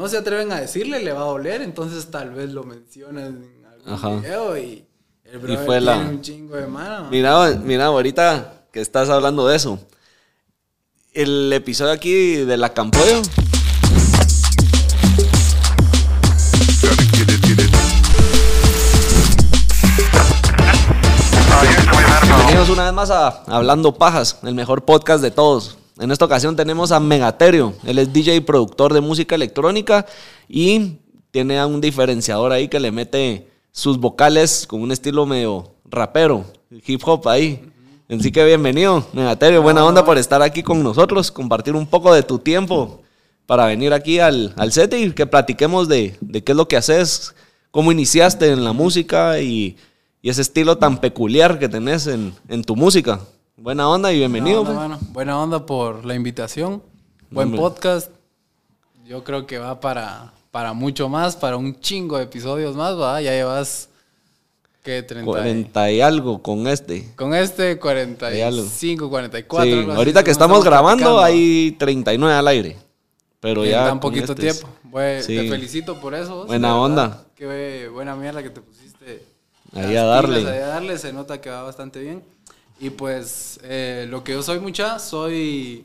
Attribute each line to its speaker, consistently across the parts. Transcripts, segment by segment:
Speaker 1: no se atreven a decirle, le va a doler, entonces tal vez lo mencionas en algún
Speaker 2: Ajá.
Speaker 1: video y el brother
Speaker 2: fue la-
Speaker 1: tiene un chingo de mano.
Speaker 2: Mira, mira, ahorita que estás hablando de eso. El episodio aquí de la Campoyo. Bienvenidos una vez más a Hablando Pajas, el mejor podcast de todos. En esta ocasión tenemos a Megaterio. Él es DJ y productor de música electrónica y tiene a un diferenciador ahí que le mete sus vocales con un estilo medio rapero, hip hop ahí. Así que bienvenido, Megaterio. Buena onda por estar aquí con nosotros, compartir un poco de tu tiempo para venir aquí al, al set y que platiquemos de, de qué es lo que haces, cómo iniciaste en la música y, y ese estilo tan peculiar que tenés en, en tu música. Buena onda y bienvenido.
Speaker 1: Buena
Speaker 2: pues.
Speaker 1: onda. Buena onda por la invitación. Buen
Speaker 2: Hombre.
Speaker 1: podcast. Yo creo que va para, para mucho más, para un chingo de episodios más, ¿va? Ya llevas, ¿qué? 30 y-
Speaker 2: 40 y algo con este.
Speaker 1: Con este
Speaker 2: algo.
Speaker 1: 45, 44.
Speaker 2: Sí,
Speaker 1: algo así,
Speaker 2: ahorita que
Speaker 1: según
Speaker 2: estamos grabando hay treinta al aire. Pero
Speaker 1: En
Speaker 2: ya.
Speaker 1: tan poquito
Speaker 2: este es-
Speaker 1: tiempo. Bue-
Speaker 2: Sí.
Speaker 1: Te felicito por eso.
Speaker 2: Buena onda.
Speaker 1: Qué buena mierda que te pusiste.
Speaker 2: Ahí a darle.
Speaker 1: pilas, Ahí a darle, se nota que va bastante bien. Y pues eh, lo que yo soy mucha, soy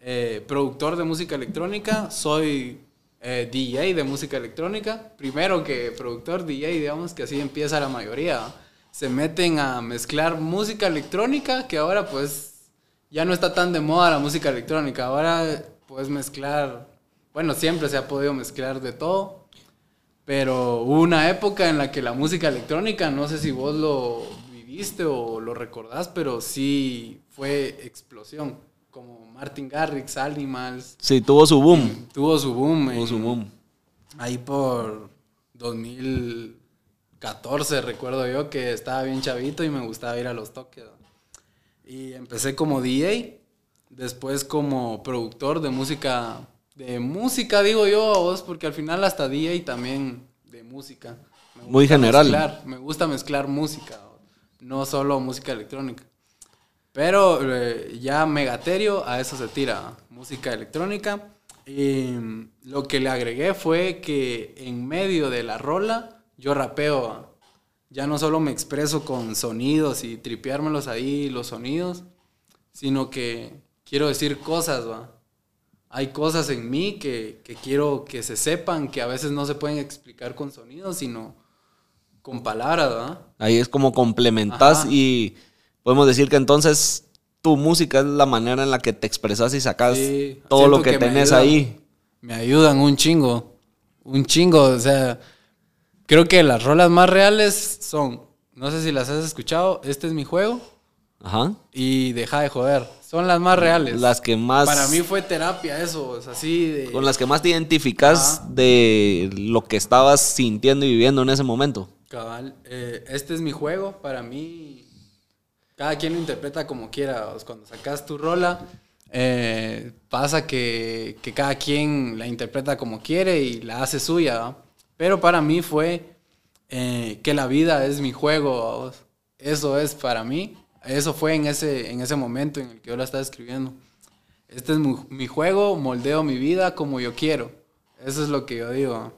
Speaker 1: eh, productor de música electrónica, soy eh, DJ de música electrónica. Primero que productor, DJ, digamos que así empieza la mayoría. Se meten a mezclar música electrónica, que ahora pues ya no está tan de moda la música electrónica. Ahora puedes mezclar, bueno, siempre se ha podido mezclar de todo. Pero hubo una época en la que la música electrónica, no sé si vos lo viviste o lo recordás, pero sí fue explosión. Como Martin Garrix, Animals,
Speaker 2: Sí, tuvo su boom.
Speaker 1: tuvo su boom.
Speaker 2: Tuvo
Speaker 1: en-
Speaker 2: su boom.
Speaker 1: Ahí por 2014 recuerdo yo que estaba bien chavito y me gustaba ir a los toques. Y empecé como DJ, después como productor de música, de música digo yo a vos, porque al final hasta DJ también de música. Me
Speaker 2: Muy general.
Speaker 1: mezclar, me gusta mezclar música, no solo música electrónica. Pero eh, ya Megaterio a eso se tira, música electrónica. Y mm, lo que le agregué fue que en medio de la rola yo rapeo. Ya no solo me expreso con sonidos y tripeármelos ahí, los sonidos, sino que quiero decir cosas, ¿va? Hay cosas en mí que, que quiero que se sepan, que a veces no se pueden explicar con sonidos, sino con palabras, ¿va?
Speaker 2: Ahí es como complementas
Speaker 1: Ajá.
Speaker 2: y podemos decir que entonces tu música es la manera en la que te expresas y sacas
Speaker 1: Sí,
Speaker 2: todo lo que, tenés
Speaker 1: ayudan-
Speaker 2: ahí.
Speaker 1: Me ayudan un chingo. Un chingo. O sea, creo que las rolas más reales son. No sé si las has escuchado. Este es mi juego.
Speaker 2: Ajá.
Speaker 1: Y deja de joder. Son las más reales.
Speaker 2: Las que más.
Speaker 1: Para mí fue terapia eso. Es así de.
Speaker 2: Con las que más te identificas de lo que estabas sintiendo y viviendo en ese momento.
Speaker 1: Cabal. eh, este es mi juego. Para mí. Cada quien lo interpreta como quiera. Cuando sacas tu rola. eh, pasa que, que cada quien la interpreta como quiere y la hace suya. Pero para mí fue eh, que la vida es mi juego. Eso es para mí. Eso fue en ese, en ese momento en el que yo la estaba escribiendo. Este es mi, mi juego, moldeo mi vida como yo quiero. Eso es lo que yo digo. ¿va?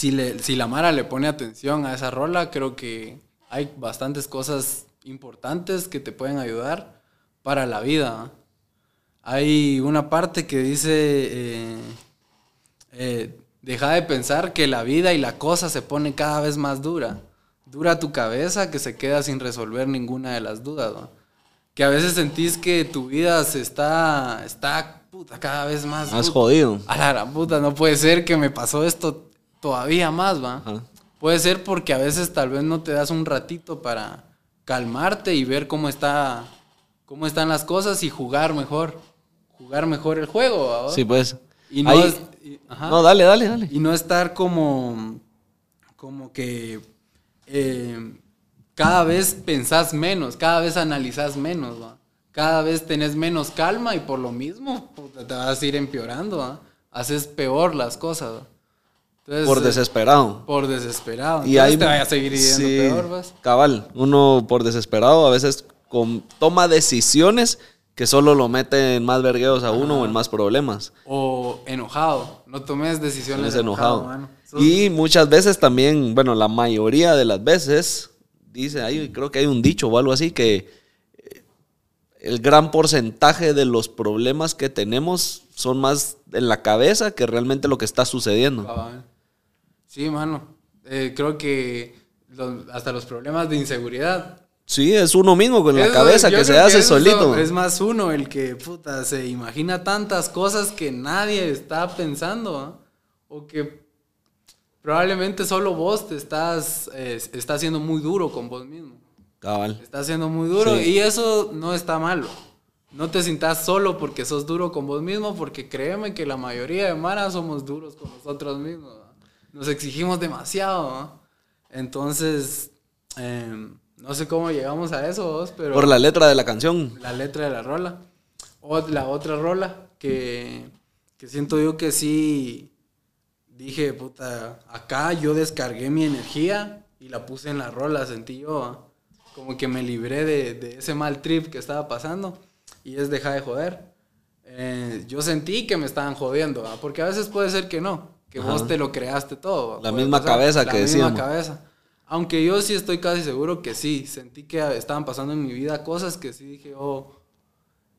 Speaker 1: Si, le, si la Mara le pone atención a esa rola, creo que hay bastantes cosas importantes que te pueden ayudar para la vida. Hay una parte que dice, eh, eh, deja de pensar que la vida y la cosa se pone cada vez más dura. Dura tu cabeza que se queda sin resolver ninguna de las dudas. Que a veces sentís que tu vida se está, está puta, cada vez más... Puta.
Speaker 2: jodido.
Speaker 1: A la gran puta, no puede ser que me pasó esto todavía más, va.
Speaker 2: Ajá.
Speaker 1: Puede ser porque a veces tal vez no te das un ratito para calmarte y ver cómo está cómo están las cosas y jugar mejor. Jugar mejor el juego, ¿va?
Speaker 2: Sí, pues.
Speaker 1: Y no,
Speaker 2: Ahí-
Speaker 1: es- ajá.
Speaker 2: No, dale, dale, dale.
Speaker 1: Y no estar como como que eh, cada vez pensás menos, cada vez analizás menos, ¿va? Cada vez tenés menos calma y por lo mismo puta, te vas a ir empeorando, ¿va? Haces peor las cosas, ¿va? Entonces,
Speaker 2: Por
Speaker 1: eh,
Speaker 2: desesperado.
Speaker 1: por desesperado.
Speaker 2: Y
Speaker 1: Entonces
Speaker 2: ahí
Speaker 1: te vaya a seguir yendo
Speaker 2: sí,
Speaker 1: peor, ¿vas?
Speaker 2: Cabal, uno por desesperado a veces con- toma decisiones Que solo lo mete en más vergueos a uno o en más problemas.
Speaker 1: O enojado. No tomes decisiones
Speaker 2: Es enojado.
Speaker 1: Sos-
Speaker 2: Y muchas veces también, bueno, la mayoría de las veces, dice, ahí creo que hay un dicho o algo así, que eh, el gran porcentaje de los problemas que tenemos son más en la cabeza que realmente lo que está sucediendo.
Speaker 1: Cabal. Sí, mano. Eh, creo que los- hasta los problemas de inseguridad.
Speaker 2: Sí, es uno mismo con la
Speaker 1: Eso,
Speaker 2: cabeza que se hace solito.
Speaker 1: Es más uno el que, puta, se imagina tantas cosas que nadie está pensando. ¿ah? O que probablemente solo vos te estás, eh, estás siendo muy duro con vos mismo.
Speaker 2: Cabal.
Speaker 1: Estás siendo muy duro
Speaker 2: Sí.
Speaker 1: y eso no está malo. No te sientas solo porque sos duro con vos mismo, porque créeme que la mayoría de maras somos duros con nosotros mismos. Nos exigimos demasiado. Entonces, em, no sé cómo llegamos a eso, vos, pero
Speaker 2: Por la letra de la canción.
Speaker 1: la letra de la rola. O la otra rola que, que siento yo que sí dije, puta, acá yo descargué mi energía y la puse en la rola, sentí yo, ¿va? como que me libré de, de ese mal trip que estaba pasando y es dejar de joder. Eh, yo sentí que me estaban jodiendo, ¿va? porque a veces puede ser que no, que vos te lo creaste todo.
Speaker 2: La misma
Speaker 1: pasar,
Speaker 2: cabeza
Speaker 1: la
Speaker 2: que
Speaker 1: misma
Speaker 2: decíamos.
Speaker 1: cabeza. Aunque yo sí estoy casi seguro que sí, sentí que estaban pasando en mi vida cosas que sí dije, oh,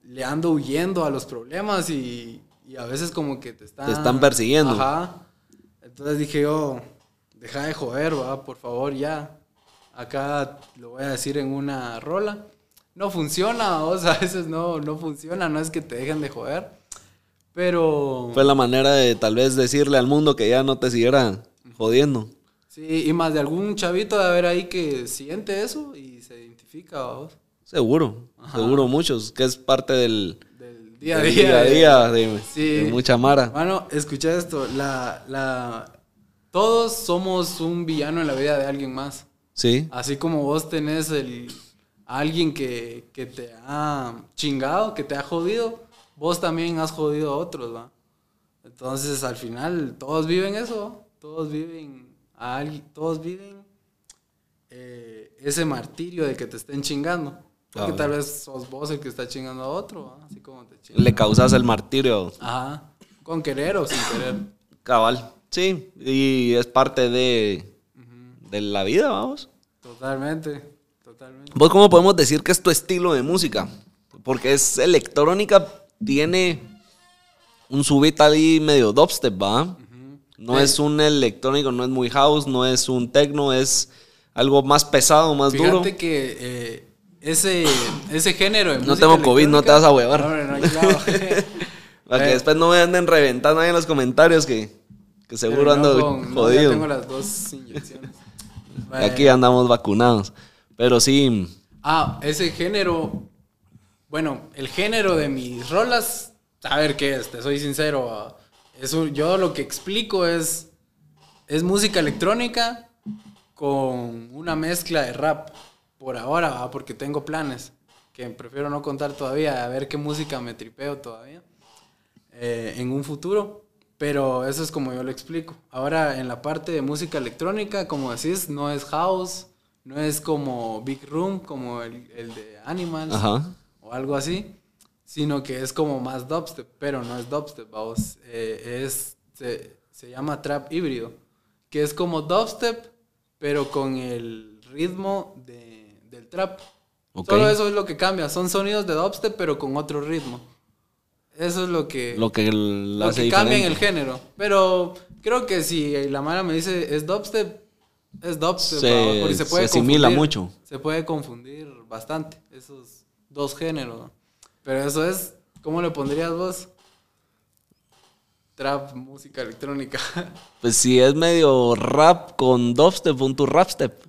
Speaker 1: le ando huyendo a los problemas y, y a veces como que te están...
Speaker 2: Te están persiguiendo.
Speaker 1: Ajá. Entonces dije, oh, deja de joder, va, por favor, ya. Acá lo voy a decir en una rola. No funciona, o sea, a veces no, no funciona, no es que te dejen de joder. Pero...
Speaker 2: Fue la manera de tal vez decirle al mundo que ya no te siguiera jodiendo.
Speaker 1: Sí, y más de algún chavito de haber ahí que siente eso y se identifica, vamos,
Speaker 2: Seguro, seguro muchos, que es parte del,
Speaker 1: del día a
Speaker 2: del
Speaker 1: día.
Speaker 2: día, a
Speaker 1: de-
Speaker 2: día de,
Speaker 1: Sí.
Speaker 2: de mucha mara.
Speaker 1: Bueno, escucha esto, la, la, todos somos un villano en la vida de alguien más.
Speaker 2: Sí,
Speaker 1: Así como vos tenés el, alguien que, que te ha chingado, que te ha jodido, vos también has jodido a otros, ¿va? Entonces, al final, todos viven eso, todos viven a alguien, todos viven eh, ese martirio de que te estén chingando. Porque
Speaker 2: Ah,
Speaker 1: tal vez sos vos el que está chingando a otro, ¿va? Así como te chingan.
Speaker 2: le causas el martirio
Speaker 1: Ajá. Con querer o sin querer.
Speaker 2: cabal. Sí, y es parte de, de la vida, vamos.
Speaker 1: Totalmente. Totalmente.
Speaker 2: ¿Vos cómo podemos decir que es tu estilo de música? Porque es electrónica, tiene un subit ahí medio dubstep, ¿va? No
Speaker 1: Sí.
Speaker 2: es un electrónico, no es muy house, no es un techno, es algo más pesado, más
Speaker 1: Fíjate
Speaker 2: duro.
Speaker 1: que eh, ese, ese género de
Speaker 2: No tengo COVID, no te vas a huevar.
Speaker 1: No, no, claro.
Speaker 2: Para que
Speaker 1: Eh,
Speaker 2: después no me anden reventando ahí en los comentarios que, que seguro
Speaker 1: no
Speaker 2: ando
Speaker 1: con- no,
Speaker 2: jodido.
Speaker 1: ya tengo las dos inyecciones.
Speaker 2: Aquí andamos vacunados. Pero sí,
Speaker 1: Ah, ese género. Bueno, el género de mis rolas. A ver qué es, te soy sincero. Es un- yo lo que explico es. Es música electrónica con una mezcla de rap. Por ahora, porque tengo planes. Que prefiero no contar todavía. A ver qué música me tripeo todavía. eh, en un futuro. Pero eso es como yo lo explico. Ahora, en la parte de música electrónica, como decís, no es house, no es como Big Room, como el, el de Animals
Speaker 2: ajá.
Speaker 1: O algo así, sino que es como más dubstep, pero no es dubstep, vamos. Eh, es, se, se llama trap híbrido, que es como dubstep, pero con el ritmo de- del trap.
Speaker 2: Ok.
Speaker 1: Solo eso es lo que cambia, son sonidos de dubstep, pero con otro ritmo. Eso es lo que,
Speaker 2: Lo que
Speaker 1: lo
Speaker 2: hace
Speaker 1: que cambia en el género. Pero creo que si la Mara me dice es dubstep, es dubstep.
Speaker 2: Se-.
Speaker 1: Porque
Speaker 2: se asimila
Speaker 1: confundir,
Speaker 2: mucho.
Speaker 1: Se puede confundir bastante esos dos géneros. Pero eso es, ¿cómo le pondrías vos? Trap, música electrónica.
Speaker 2: Pues si es medio rap con dubstep, un tu rapstep.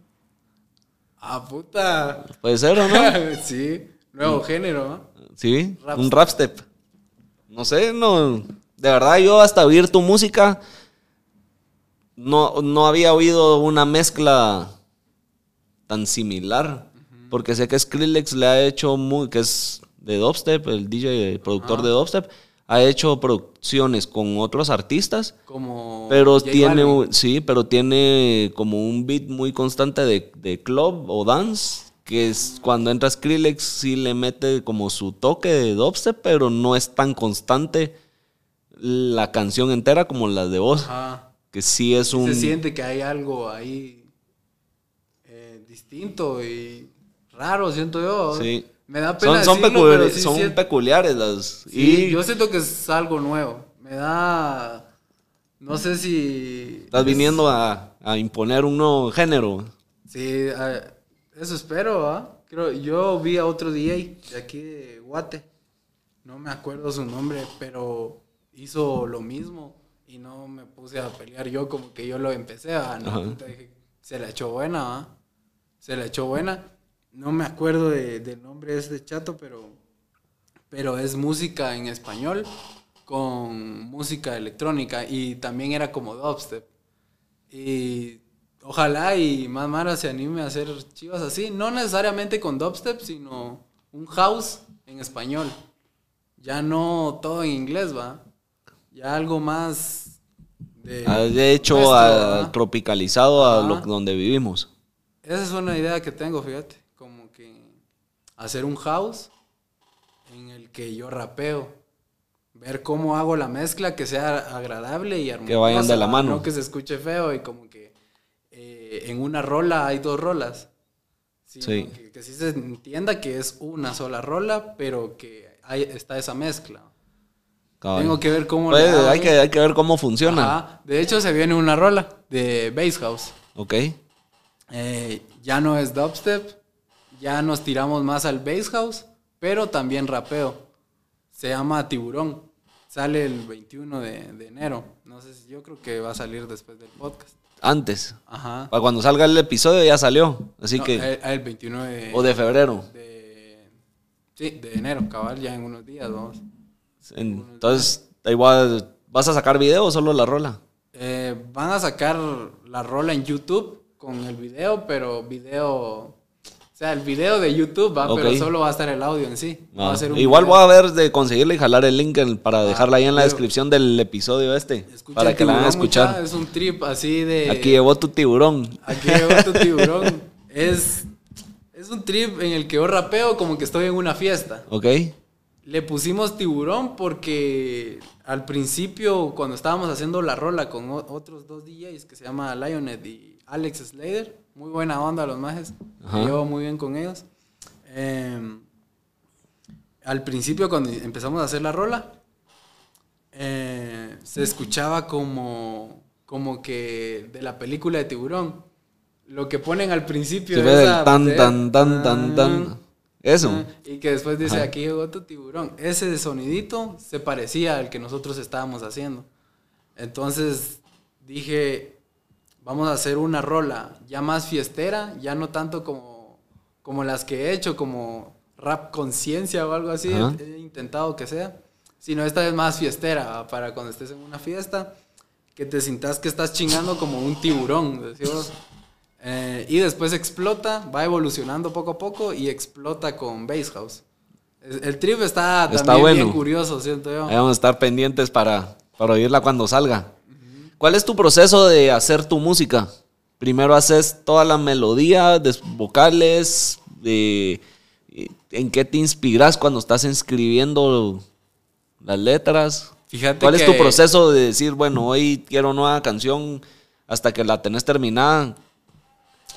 Speaker 1: ah, puta.
Speaker 2: Puede ser o no.
Speaker 1: sí, nuevo género. ¿no?
Speaker 2: Sí,
Speaker 1: Rapstep.
Speaker 2: un rapstep. No sé, no. De verdad, yo hasta oír tu música no, no había oído una mezcla tan similar. Porque sé que Skrillex le ha hecho muy. que es de dubstep, el DJ, el productor de dubstep. Ha hecho producciones con otros artistas.
Speaker 1: Como.
Speaker 2: Pero
Speaker 1: J
Speaker 2: tiene,
Speaker 1: Balvin.
Speaker 2: sí, pero tiene como un beat muy constante de, de club o dance que es, cuando entra Skrillex sí le mete como su toque de dubstep, pero no es tan constante la canción entera como las de vos.
Speaker 1: Ajá.
Speaker 2: Que sí es un...
Speaker 1: Se siente que hay algo ahí eh, distinto y raro, siento yo.
Speaker 2: Sí.
Speaker 1: Me da pena
Speaker 2: Son, son,
Speaker 1: decirlo, sí
Speaker 2: son
Speaker 1: siento-
Speaker 2: peculiares las...
Speaker 1: Sí,
Speaker 2: y
Speaker 1: yo siento que es algo nuevo. Me da... No sé si...
Speaker 2: estás
Speaker 1: es-
Speaker 2: viniendo a, a imponer un nuevo género.
Speaker 1: Sí, ah, eso espero, ¿ah? Creo, yo vi a otro DJ de aquí de Guate. No me acuerdo su nombre, pero hizo lo mismo. Y no me puse a pelear yo como que yo lo empecé, ¿ah? No, se la echó buena, ¿ah? Se la echó buena. No me acuerdo de- del nombre de este chato, pero, pero es música en español con música electrónica. Y también era como dubstep. Y ojalá y más Mara se anime a hacer chivas así. No necesariamente con dubstep, sino un house en español. Ya no todo en inglés, va. Ya algo más de...
Speaker 2: Has hecho
Speaker 1: nuestro,
Speaker 2: a- tropicalizado a lo, donde vivimos.
Speaker 1: Esa es una idea que tengo, fíjate. Como que hacer un house en el que yo rapeo. Ver cómo hago la mezcla que sea agradable y armoniosa.
Speaker 2: vayan de la mano.
Speaker 1: No que se escuche feo y como que eh, en una rola hay dos rolas.
Speaker 2: Sí.
Speaker 1: Que, que sí se entienda que es una sola rola, pero que hay, está esa mezcla. Tengo que ver cómo
Speaker 2: Pues, hay, que, hay que ver cómo funciona.
Speaker 1: Ajá. De hecho, se viene una rola de Bass House.
Speaker 2: Ok.
Speaker 1: Eh, ya no es dubstep, ya nos tiramos más al bass house, pero también rapeo. Se llama Tiburón. Sale el 21 de, de enero. No sé si yo creo que va a salir después del podcast.
Speaker 2: Antes.
Speaker 1: Ajá.
Speaker 2: Para cuando salga el episodio ya salió. Así
Speaker 1: No,
Speaker 2: que.
Speaker 1: el, el 21 de,
Speaker 2: o de febrero.
Speaker 1: de- Sí, de enero, cabal, ya en unos días, vamos.
Speaker 2: Entonces, da igual. ¿Vas a sacar video o solo la rola?
Speaker 1: Eh, van a sacar la rola en YouTube con el video, pero video. Sea, el video de YouTube va, pero solo va a estar el audio en sí. Va
Speaker 2: Ah,
Speaker 1: a ser un
Speaker 2: igual
Speaker 1: video.
Speaker 2: voy a ver de conseguirle y jalar el link para dejarla ahí en la descripción del episodio este.
Speaker 1: Escucha
Speaker 2: para que la vayan a escuchar.
Speaker 1: mucha, Es un trip así de.
Speaker 2: Aquí llevó tu tiburón.
Speaker 1: Aquí llegó tu tiburón. es, es un trip en el que yo rapeo como que estoy en una fiesta.
Speaker 2: ¿Ok?
Speaker 1: Le pusimos tiburón porque al principio, cuando estábamos haciendo la rola con otros dos DJs que se llama Lionet y Alex Slater, muy buena onda los majes, me llevo muy bien con ellos. Eh, al principio, cuando empezamos a hacer la rola, eh, se escuchaba como, como que de la película de tiburón. Lo que ponen al principio
Speaker 2: Se ve
Speaker 1: esa-
Speaker 2: el tan, tan, tan, tan, tan. Eso.
Speaker 1: Y que después dice,
Speaker 2: Ajá.
Speaker 1: aquí llegó tu tiburón. Ese sonidito se parecía al que nosotros estábamos haciendo. Entonces dije, vamos a hacer una rola ya más fiestera, ya no tanto como, como las que he hecho, como rap conciencia o algo así,
Speaker 2: Ajá.
Speaker 1: he, intentado que sea, sino esta vez más fiestera, para cuando estés en una fiesta, que te sintas que estás chingando como un tiburón, decimos. Eh, y después explota, va evolucionando poco a poco y explota con Bass House. El trip está,
Speaker 2: Está
Speaker 1: también
Speaker 2: bueno.
Speaker 1: bien curioso, siento yo.
Speaker 2: Ahí vamos a estar pendientes para, para oírla cuando salga. ¿Cuál es tu proceso de hacer tu música? Primero haces toda la melodía, des- vocales, de, ¿en qué te inspiras cuando estás escribiendo las letras?
Speaker 1: Fíjate
Speaker 2: ¿Cuál es tu proceso de decir, bueno, hoy quiero nueva canción hasta que la tenés terminada?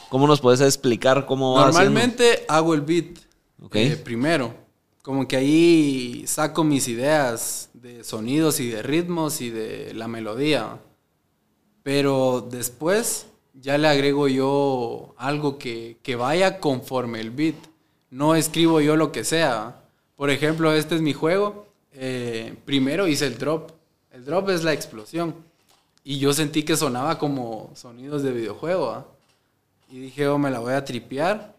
Speaker 2: ¿Cómo nos puedes explicar cómo vas?
Speaker 1: Normalmente hago el beat
Speaker 2: Ok.
Speaker 1: eh, primero. Como que ahí saco mis ideas de sonidos y de ritmos y de la melodía. Pero después ya le agrego yo algo que, que vaya conforme el beat. No escribo yo lo que sea. Por ejemplo, este es mi juego. eh, primero hice el drop. El drop es la explosión. Y yo sentí que sonaba como sonidos de videojuego. ¿ah? Y dije, oh, me la voy a tripear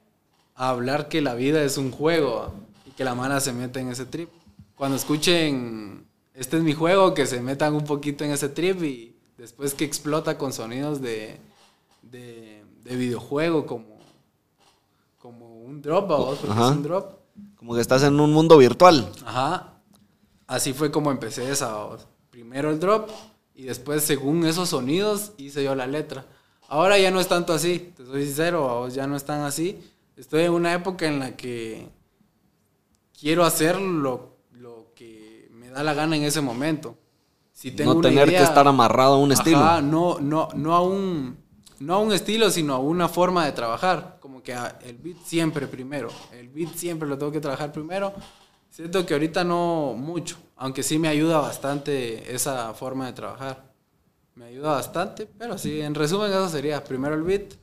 Speaker 1: a hablar que la vida es un juego ¿ah? y que la mala se meta en ese trip. Cuando escuchen, este es mi juego, que se metan un poquito en ese trip y después que explota con sonidos de, de, de videojuego como, como un drop, ¿vamos? porque
Speaker 2: Ajá.
Speaker 1: es un drop.
Speaker 2: Como que estás en un mundo virtual.
Speaker 1: Ajá. Así fue como empecé esa. ¿vamos? Primero el drop y después, según esos sonidos, hice yo la letra. Ahora ya no es tanto así, te soy sincero, ¿vamos? ya no es tan así. estoy en una época en la que quiero hacer lo, lo que me da la gana en ese momento. Si tengo
Speaker 2: no
Speaker 1: una
Speaker 2: tener
Speaker 1: idea-
Speaker 2: que estar amarrado a un
Speaker 1: Ajá,
Speaker 2: estilo.
Speaker 1: no, no, no a un, no a un estilo, sino a una forma de trabajar. Como que el beat siempre primero. El beat siempre lo tengo que trabajar primero. Siento que ahorita no mucho, aunque sí me ayuda bastante esa forma de trabajar. Me ayuda bastante, pero sí, en resumen eso sería primero el beat,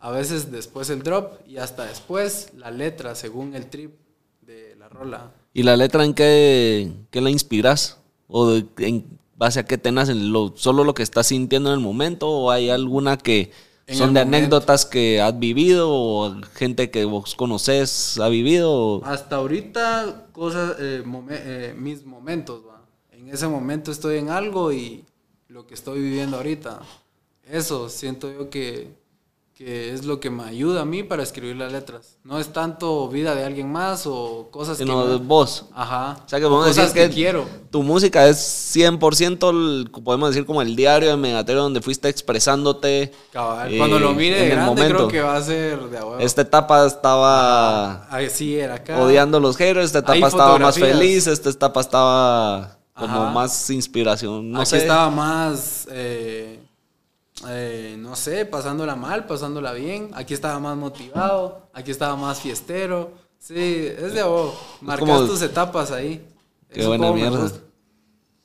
Speaker 1: a veces después el drop y hasta después la letra según el trip de la rola.
Speaker 2: ¿Y la letra en qué, qué la inspiras? ¿O de- en base a qué te nacen? ¿Lo, ¿Solo lo que estás sintiendo en el momento? ¿O hay alguna que son de
Speaker 1: momento.
Speaker 2: anécdotas que has vivido? ¿O gente que vos conoces ha vivido?
Speaker 1: Hasta ahorita, cosas, eh, momen- eh, mis momentos, va. En ese momento estoy en algo y lo que estoy viviendo ahorita. Eso siento yo que, que es lo que me ayuda a mí para escribir las letras. No es tanto vida de alguien más o cosas
Speaker 2: Sino
Speaker 1: que... no-
Speaker 2: vos.
Speaker 1: Ajá.
Speaker 2: O sea que podemos
Speaker 1: cosas
Speaker 2: decir que,
Speaker 1: quiero.
Speaker 2: tu música es 100%, el- podemos decir como el diario de Megatero donde fuiste expresándote.
Speaker 1: Cabal.
Speaker 2: eh,
Speaker 1: Cuando lo mire de grande
Speaker 2: momento.
Speaker 1: creo que va a ser de a huevo.
Speaker 2: Esta etapa estaba
Speaker 1: Así era acá.
Speaker 2: odiando los haters, esta
Speaker 1: Hay
Speaker 2: etapa estaba más feliz, esta etapa estaba como
Speaker 1: Ajá.
Speaker 2: más inspiración. No
Speaker 1: Aquí
Speaker 2: sé.
Speaker 1: estaba más, eh, eh, no sé, pasándola mal, pasándola bien. Aquí estaba más motivado, aquí estaba más fiestero. Sí, es de vos. Marcas
Speaker 2: como-
Speaker 1: tus etapas ahí.
Speaker 2: Qué
Speaker 1: Eso
Speaker 2: buena mierda.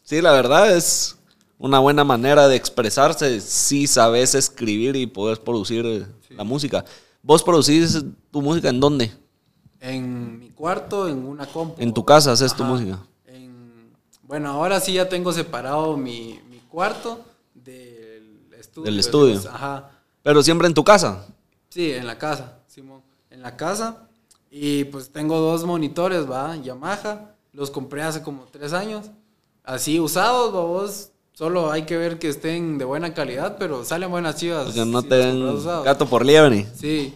Speaker 2: Sí, la verdad es una buena manera de expresarse si sabes escribir y puedes producir eh, la música. ¿Vos producís tu música en dónde?
Speaker 1: En mi cuarto, en una compu.
Speaker 2: En tu casa haces tu música.
Speaker 1: En- bueno, ahora sí ya tengo separado mi, mi cuarto del estudio.
Speaker 2: Del estudio.
Speaker 1: Ajá.
Speaker 2: Pero siempre en tu casa.
Speaker 1: Sí, en la casa, Simón. En la casa. Y pues tengo dos monitores, va, Yamaha. Los compré hace como tres años. Así usados, vos. Solo hay que ver que estén de buena calidad, pero salen buenas chivas.
Speaker 2: Porque no
Speaker 1: si
Speaker 2: te den gato por liebre.
Speaker 1: Sí.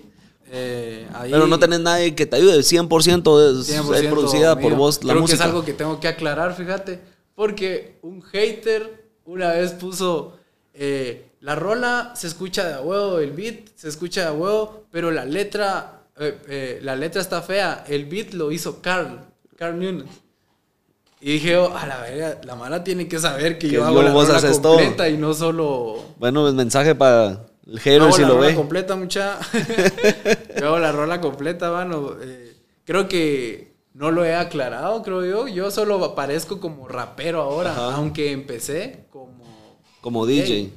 Speaker 1: Eh, ahí-
Speaker 2: Pero no tenés nadie que te ayude. 100%, es,
Speaker 1: 100%
Speaker 2: es producida por
Speaker 1: mío.
Speaker 2: vos la
Speaker 1: Creo
Speaker 2: música.
Speaker 1: que es algo que tengo que aclarar, fíjate. Porque un hater una vez puso. eh, la rola se escucha de a huevo, el beat se escucha de a huevo, pero la letra. eh, eh, la letra está fea. El beat lo hizo Carl. Carl Newman. Y dije, oh, a la verga, la mala tiene que saber que,
Speaker 2: Que
Speaker 1: yo hago la rola
Speaker 2: todo.
Speaker 1: completa y no solo
Speaker 2: Bueno, pues mensaje para el hater si
Speaker 1: la
Speaker 2: lo
Speaker 1: rola
Speaker 2: ve.
Speaker 1: completa, mucha. yo hago la rola completa, mano. Eh, creo que no lo he aclarado, creo yo. Yo solo aparezco como rapero ahora,
Speaker 2: Ajá.
Speaker 1: aunque empecé como,
Speaker 2: Como DJ.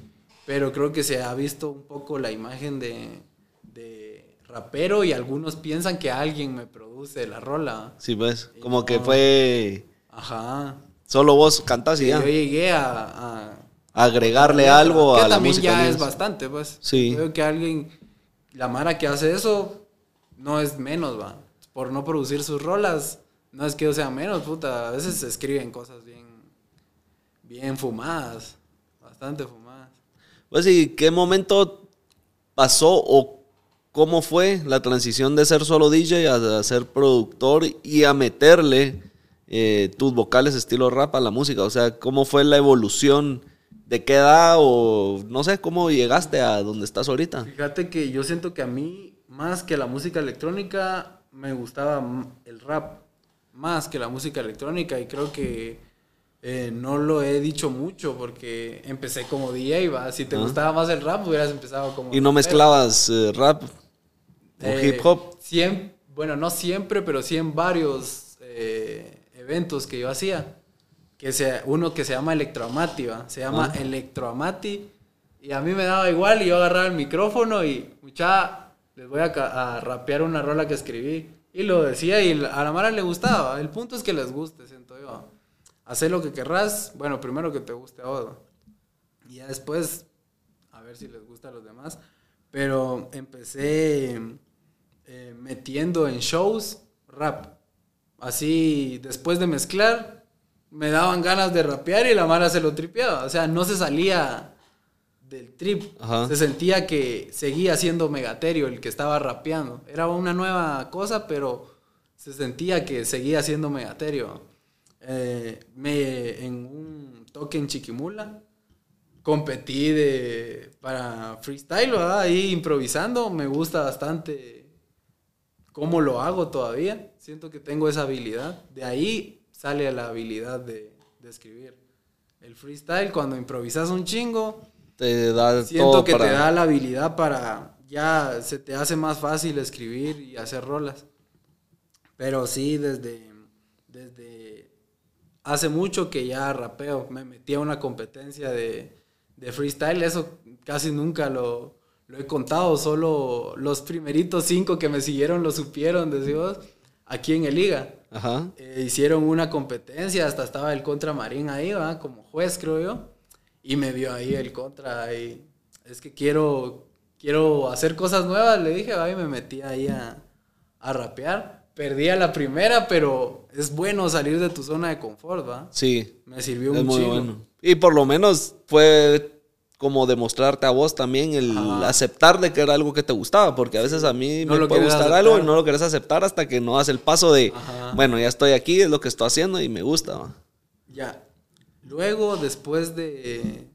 Speaker 1: Pero creo que se ha visto un poco la imagen de, de rapero y algunos piensan que alguien me produce la rola.
Speaker 2: Sí, pues. Como que fue.
Speaker 1: Ajá.
Speaker 2: Solo vos cantás y ya.
Speaker 1: yo llegué a- a
Speaker 2: agregarle algo
Speaker 1: que
Speaker 2: a la
Speaker 1: también
Speaker 2: música.
Speaker 1: ya
Speaker 2: que
Speaker 1: es bastante, pues.
Speaker 2: Sí.
Speaker 1: Creo que alguien, la Mara que hace eso, no es menos, va. Por no producir sus rolas, no es que yo sea menos, puta. A veces se escriben cosas bien, bien fumadas, bastante fumadas.
Speaker 2: Pues, ¿y qué momento pasó o cómo fue la transición de ser solo DJ a, ser productor y a meterle eh, tus vocales estilo rap a la música? O sea, ¿cómo fue la evolución? ¿De qué edad o no sé cómo llegaste a donde estás ahorita?
Speaker 1: Fíjate que yo siento que a mí, más que la música electrónica, me gustaba el rap, más que la música electrónica, y creo que eh, no lo he dicho mucho porque empecé como DJ, va. Si te
Speaker 2: Ah.
Speaker 1: gustaba más el rap, hubieras empezado como.
Speaker 2: Y no mezclabas eh, rap o
Speaker 1: Eh,
Speaker 2: hip hop.
Speaker 1: bueno, no siempre, pero sí en varios eh, eventos que yo hacía. Que sea, uno que se llama Electroamati, ¿va? Se llama
Speaker 2: Ah.
Speaker 1: Electroamati. Y a mí me daba igual y yo agarraba el micrófono y, mucha, les voy a, a rapear una rola que escribí. Y lo decía y a la Mara le gustaba. El punto es que les guste, yo. Hacer lo que querrás. Bueno, primero que te guste a vos. Y ya después, a ver si les gusta a los demás. Pero empecé eh, metiendo en shows rap. Así, después de mezclar, me daban ganas de rapear y la mara se lo tripeaba. O sea, no se salía del trip.
Speaker 2: Ajá.
Speaker 1: Se sentía que seguía siendo Megaterio el que estaba rapeando. Era una nueva cosa, pero se sentía que seguía siendo Megaterio. Eh, me, en un toque en Chiquimula, competí de, para freestyle, ¿verdad? Ahí improvisando, me gusta bastante cómo lo hago todavía. Siento que tengo esa habilidad. De ahí sale la habilidad de, de escribir. El freestyle, cuando improvisas un chingo,
Speaker 2: Te da
Speaker 1: siento
Speaker 2: todo
Speaker 1: que
Speaker 2: para-
Speaker 1: te da la habilidad para ya se te hace más fácil escribir y hacer rolas. Pero sí, desde, desde hace mucho que ya rapeo. Me metí a una competencia de, de freestyle. Eso casi nunca lo, lo he contado. Solo los primeritos cinco que me siguieron lo supieron, decimos, aquí en el Liga.
Speaker 2: Ajá.
Speaker 1: Eh, hicieron una competencia, hasta estaba el Contra Marín ahí, ¿va? Como juez, creo yo. Y me vio ahí el Contra y es que quiero, quiero hacer cosas nuevas, le dije, ¿va? Y me metí ahí a, a rapear. Perdí a la primera, pero es bueno salir de tu zona de confort, ¿va?
Speaker 2: Sí.
Speaker 1: Me sirvió
Speaker 2: Es
Speaker 1: un
Speaker 2: muy bueno. Y por lo menos fue como demostrarte a vos también el
Speaker 1: Ajá.
Speaker 2: aceptar de que era algo que te gustaba, porque a veces a mí
Speaker 1: No
Speaker 2: me
Speaker 1: lo
Speaker 2: puede gustar
Speaker 1: aceptar.
Speaker 2: algo y no lo querés aceptar hasta que no das el paso de,
Speaker 1: Ajá.
Speaker 2: bueno, ya estoy aquí, es lo que estoy haciendo y me gusta. ¿va?
Speaker 1: Ya. Luego, después de,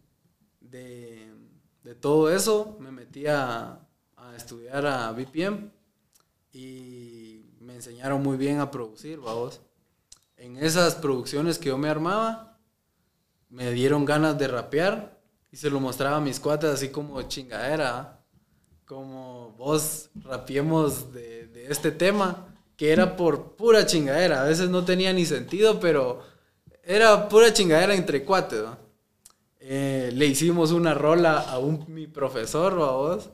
Speaker 1: de, de todo eso, me metí a, a estudiar a BPM y enseñaron muy bien a producir, vamos. En esas producciones que yo me armaba, me dieron ganas de rapear y se lo mostraba a mis cuates así como chingadera. Como vos rapiemos de, de este tema, que era por pura chingadera. A veces no tenía ni sentido, pero era pura chingadera entre cuates. ¿va? Eh, le hicimos una rola a un, mi profesor, ¿va vos?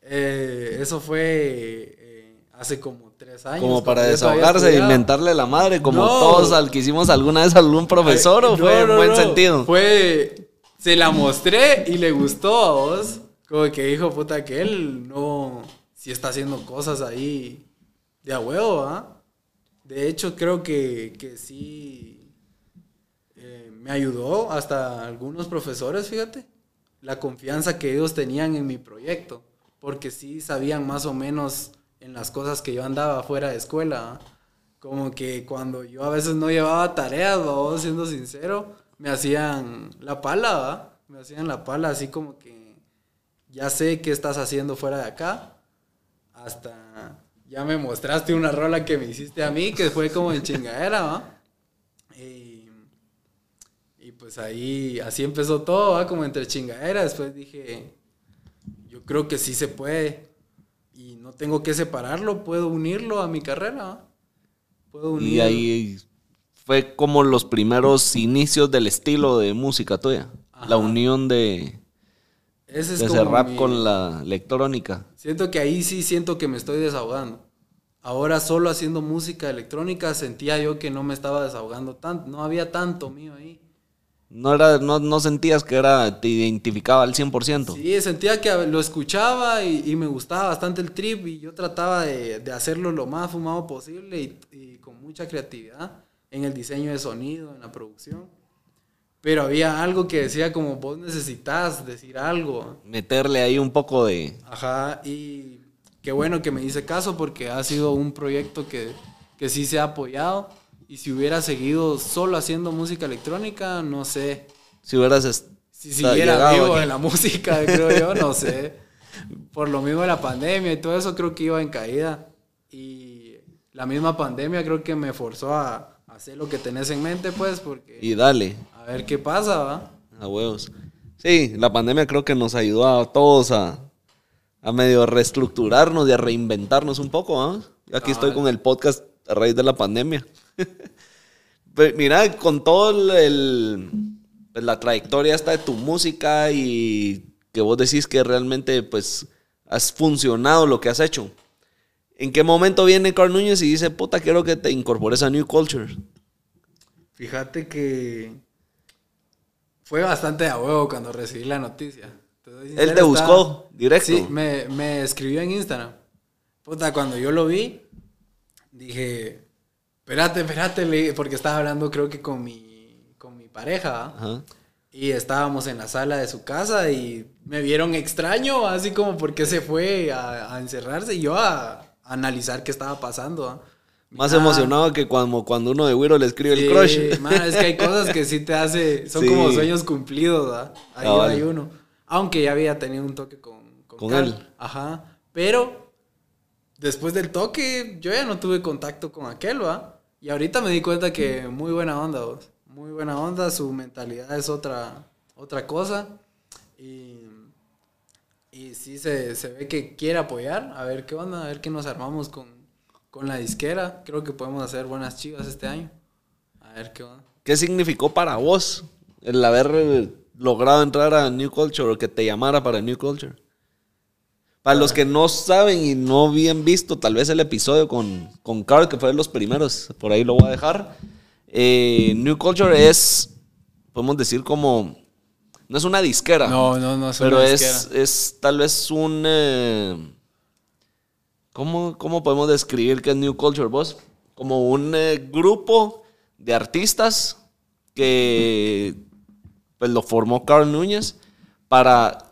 Speaker 1: Eh, eso fue eh, hace como años.
Speaker 2: Como para desahogarse e inventarle la madre, como
Speaker 1: No.
Speaker 2: todos al que hicimos alguna vez a algún profesor, o fue
Speaker 1: no,
Speaker 2: en buen sentido.
Speaker 1: Fue. Se la mostré y le gustó a vos. Como que dijo, puta, que él no. Si está haciendo cosas ahí de a huevo, ¿ah? De hecho, creo que, que sí. eh, me ayudó hasta algunos profesores, fíjate. La confianza que ellos tenían en mi proyecto. Porque sí sabían más o menos en las cosas que yo andaba fuera de escuela. Como que cuando yo a veces no llevaba tareas, siendo sincero, me hacían la pala, ¿va? Me hacían la pala así como que ya sé qué estás haciendo fuera de acá. Hasta ya me mostraste una rola que me hiciste a mí, que fue como en chingadera, ¿va? Y, y pues ahí, así empezó todo. Como entre chingadera. Después dije, yo creo que sí se puede. Y no tengo que separarlo, puedo unirlo a mi carrera.
Speaker 2: Y ahí fue como los primeros inicios del estilo de música tuya.
Speaker 1: Ajá.
Speaker 2: La unión de,
Speaker 1: Ese es
Speaker 2: de
Speaker 1: como
Speaker 2: ese rap
Speaker 1: mi-
Speaker 2: con la electrónica.
Speaker 1: Siento que ahí sí siento que me estoy desahogando. Ahora solo haciendo música electrónica sentía yo que no me estaba desahogando tanto. No había tanto mío ahí.
Speaker 2: No, era, no, no sentías que era, te identificaba al 100%.
Speaker 1: Sí, sentía que lo escuchaba y, y me gustaba bastante el trip y yo trataba de, de hacerlo lo más fumado posible y, y con mucha creatividad en el diseño de sonido, en la producción. Pero había algo que decía como vos necesitas decir algo.
Speaker 2: Meterle ahí un poco de...
Speaker 1: Ajá, y qué bueno que me hice caso porque ha sido un proyecto que, que sí se ha apoyado. Y si hubiera seguido solo haciendo música electrónica, no sé.
Speaker 2: Si hubieras...
Speaker 1: Si siguiera vivo
Speaker 2: aquí.
Speaker 1: en la música, creo yo, no sé. Por lo mismo de la pandemia y todo eso, creo que iba en caída. Y la misma pandemia creo que me forzó a hacer lo que tenés en mente, pues, porque
Speaker 2: Y dale,
Speaker 1: a ver qué pasa, ¿va?
Speaker 2: a huevos. Sí, la pandemia creo que nos ayudó a todos a, a medio reestructurarnos y a reinventarnos un poco. ¿ah? Aquí estoy con el podcast a raíz de la pandemia. Pero mira, con todo el, el- pues, la trayectoria esta de tu música y que vos decís que realmente pues has funcionado lo que has hecho. ¿En qué momento viene Carl Núñez y dice, puta, quiero que te incorpores a New Culture?
Speaker 1: Fíjate que fue bastante a huevo cuando recibí la noticia.
Speaker 2: Él te buscó directo.
Speaker 1: Sí, me, me escribió en Instagram. Puta, cuando yo lo vi, dije, espérate, espérate, porque estaba hablando creo que con mi, con mi pareja.
Speaker 2: Ajá.
Speaker 1: Y estábamos en la sala de su casa y me vieron extraño, así como porque se fue a, a encerrarse y yo a, a analizar qué estaba pasando.
Speaker 2: Más
Speaker 1: Mira,
Speaker 2: emocionado que cuando, cuando uno de Wiro le escribe el
Speaker 1: Sí,
Speaker 2: crush.
Speaker 1: man, es que hay cosas que sí te hace, son
Speaker 2: Sí.
Speaker 1: como sueños cumplidos, ¿verdad? Ahí
Speaker 2: Cabal.
Speaker 1: hay uno. Aunque ya había tenido un toque con,
Speaker 2: Con
Speaker 1: Carl.
Speaker 2: él.
Speaker 1: Ajá. Pero después del toque, yo ya no tuve contacto con aquel, ¿va? Y ahorita me di cuenta que muy buena onda, vos. Muy buena onda, su mentalidad es otra, otra cosa. Y, y sí se, se ve que quiere apoyar. A ver qué onda, a ver qué nos armamos con, con la disquera. Creo que podemos hacer buenas chivas este año. A ver qué onda.
Speaker 2: ¿Qué significó para vos el haber eh, logrado entrar a New Culture o que te llamara para New Culture? Para los que no saben y no habían visto tal vez el episodio con, con Carl, que fue de los primeros, por ahí lo voy a dejar. Eh, New Culture es, podemos decir como, no es una disquera.
Speaker 1: No, no, no es
Speaker 2: pero
Speaker 1: una
Speaker 2: es,
Speaker 1: disquera.
Speaker 2: es tal vez un... eh, ¿cómo, ¿Cómo podemos describir qué es New Culture, vos? Como un eh, grupo de artistas que pues, lo formó Carl Núñez para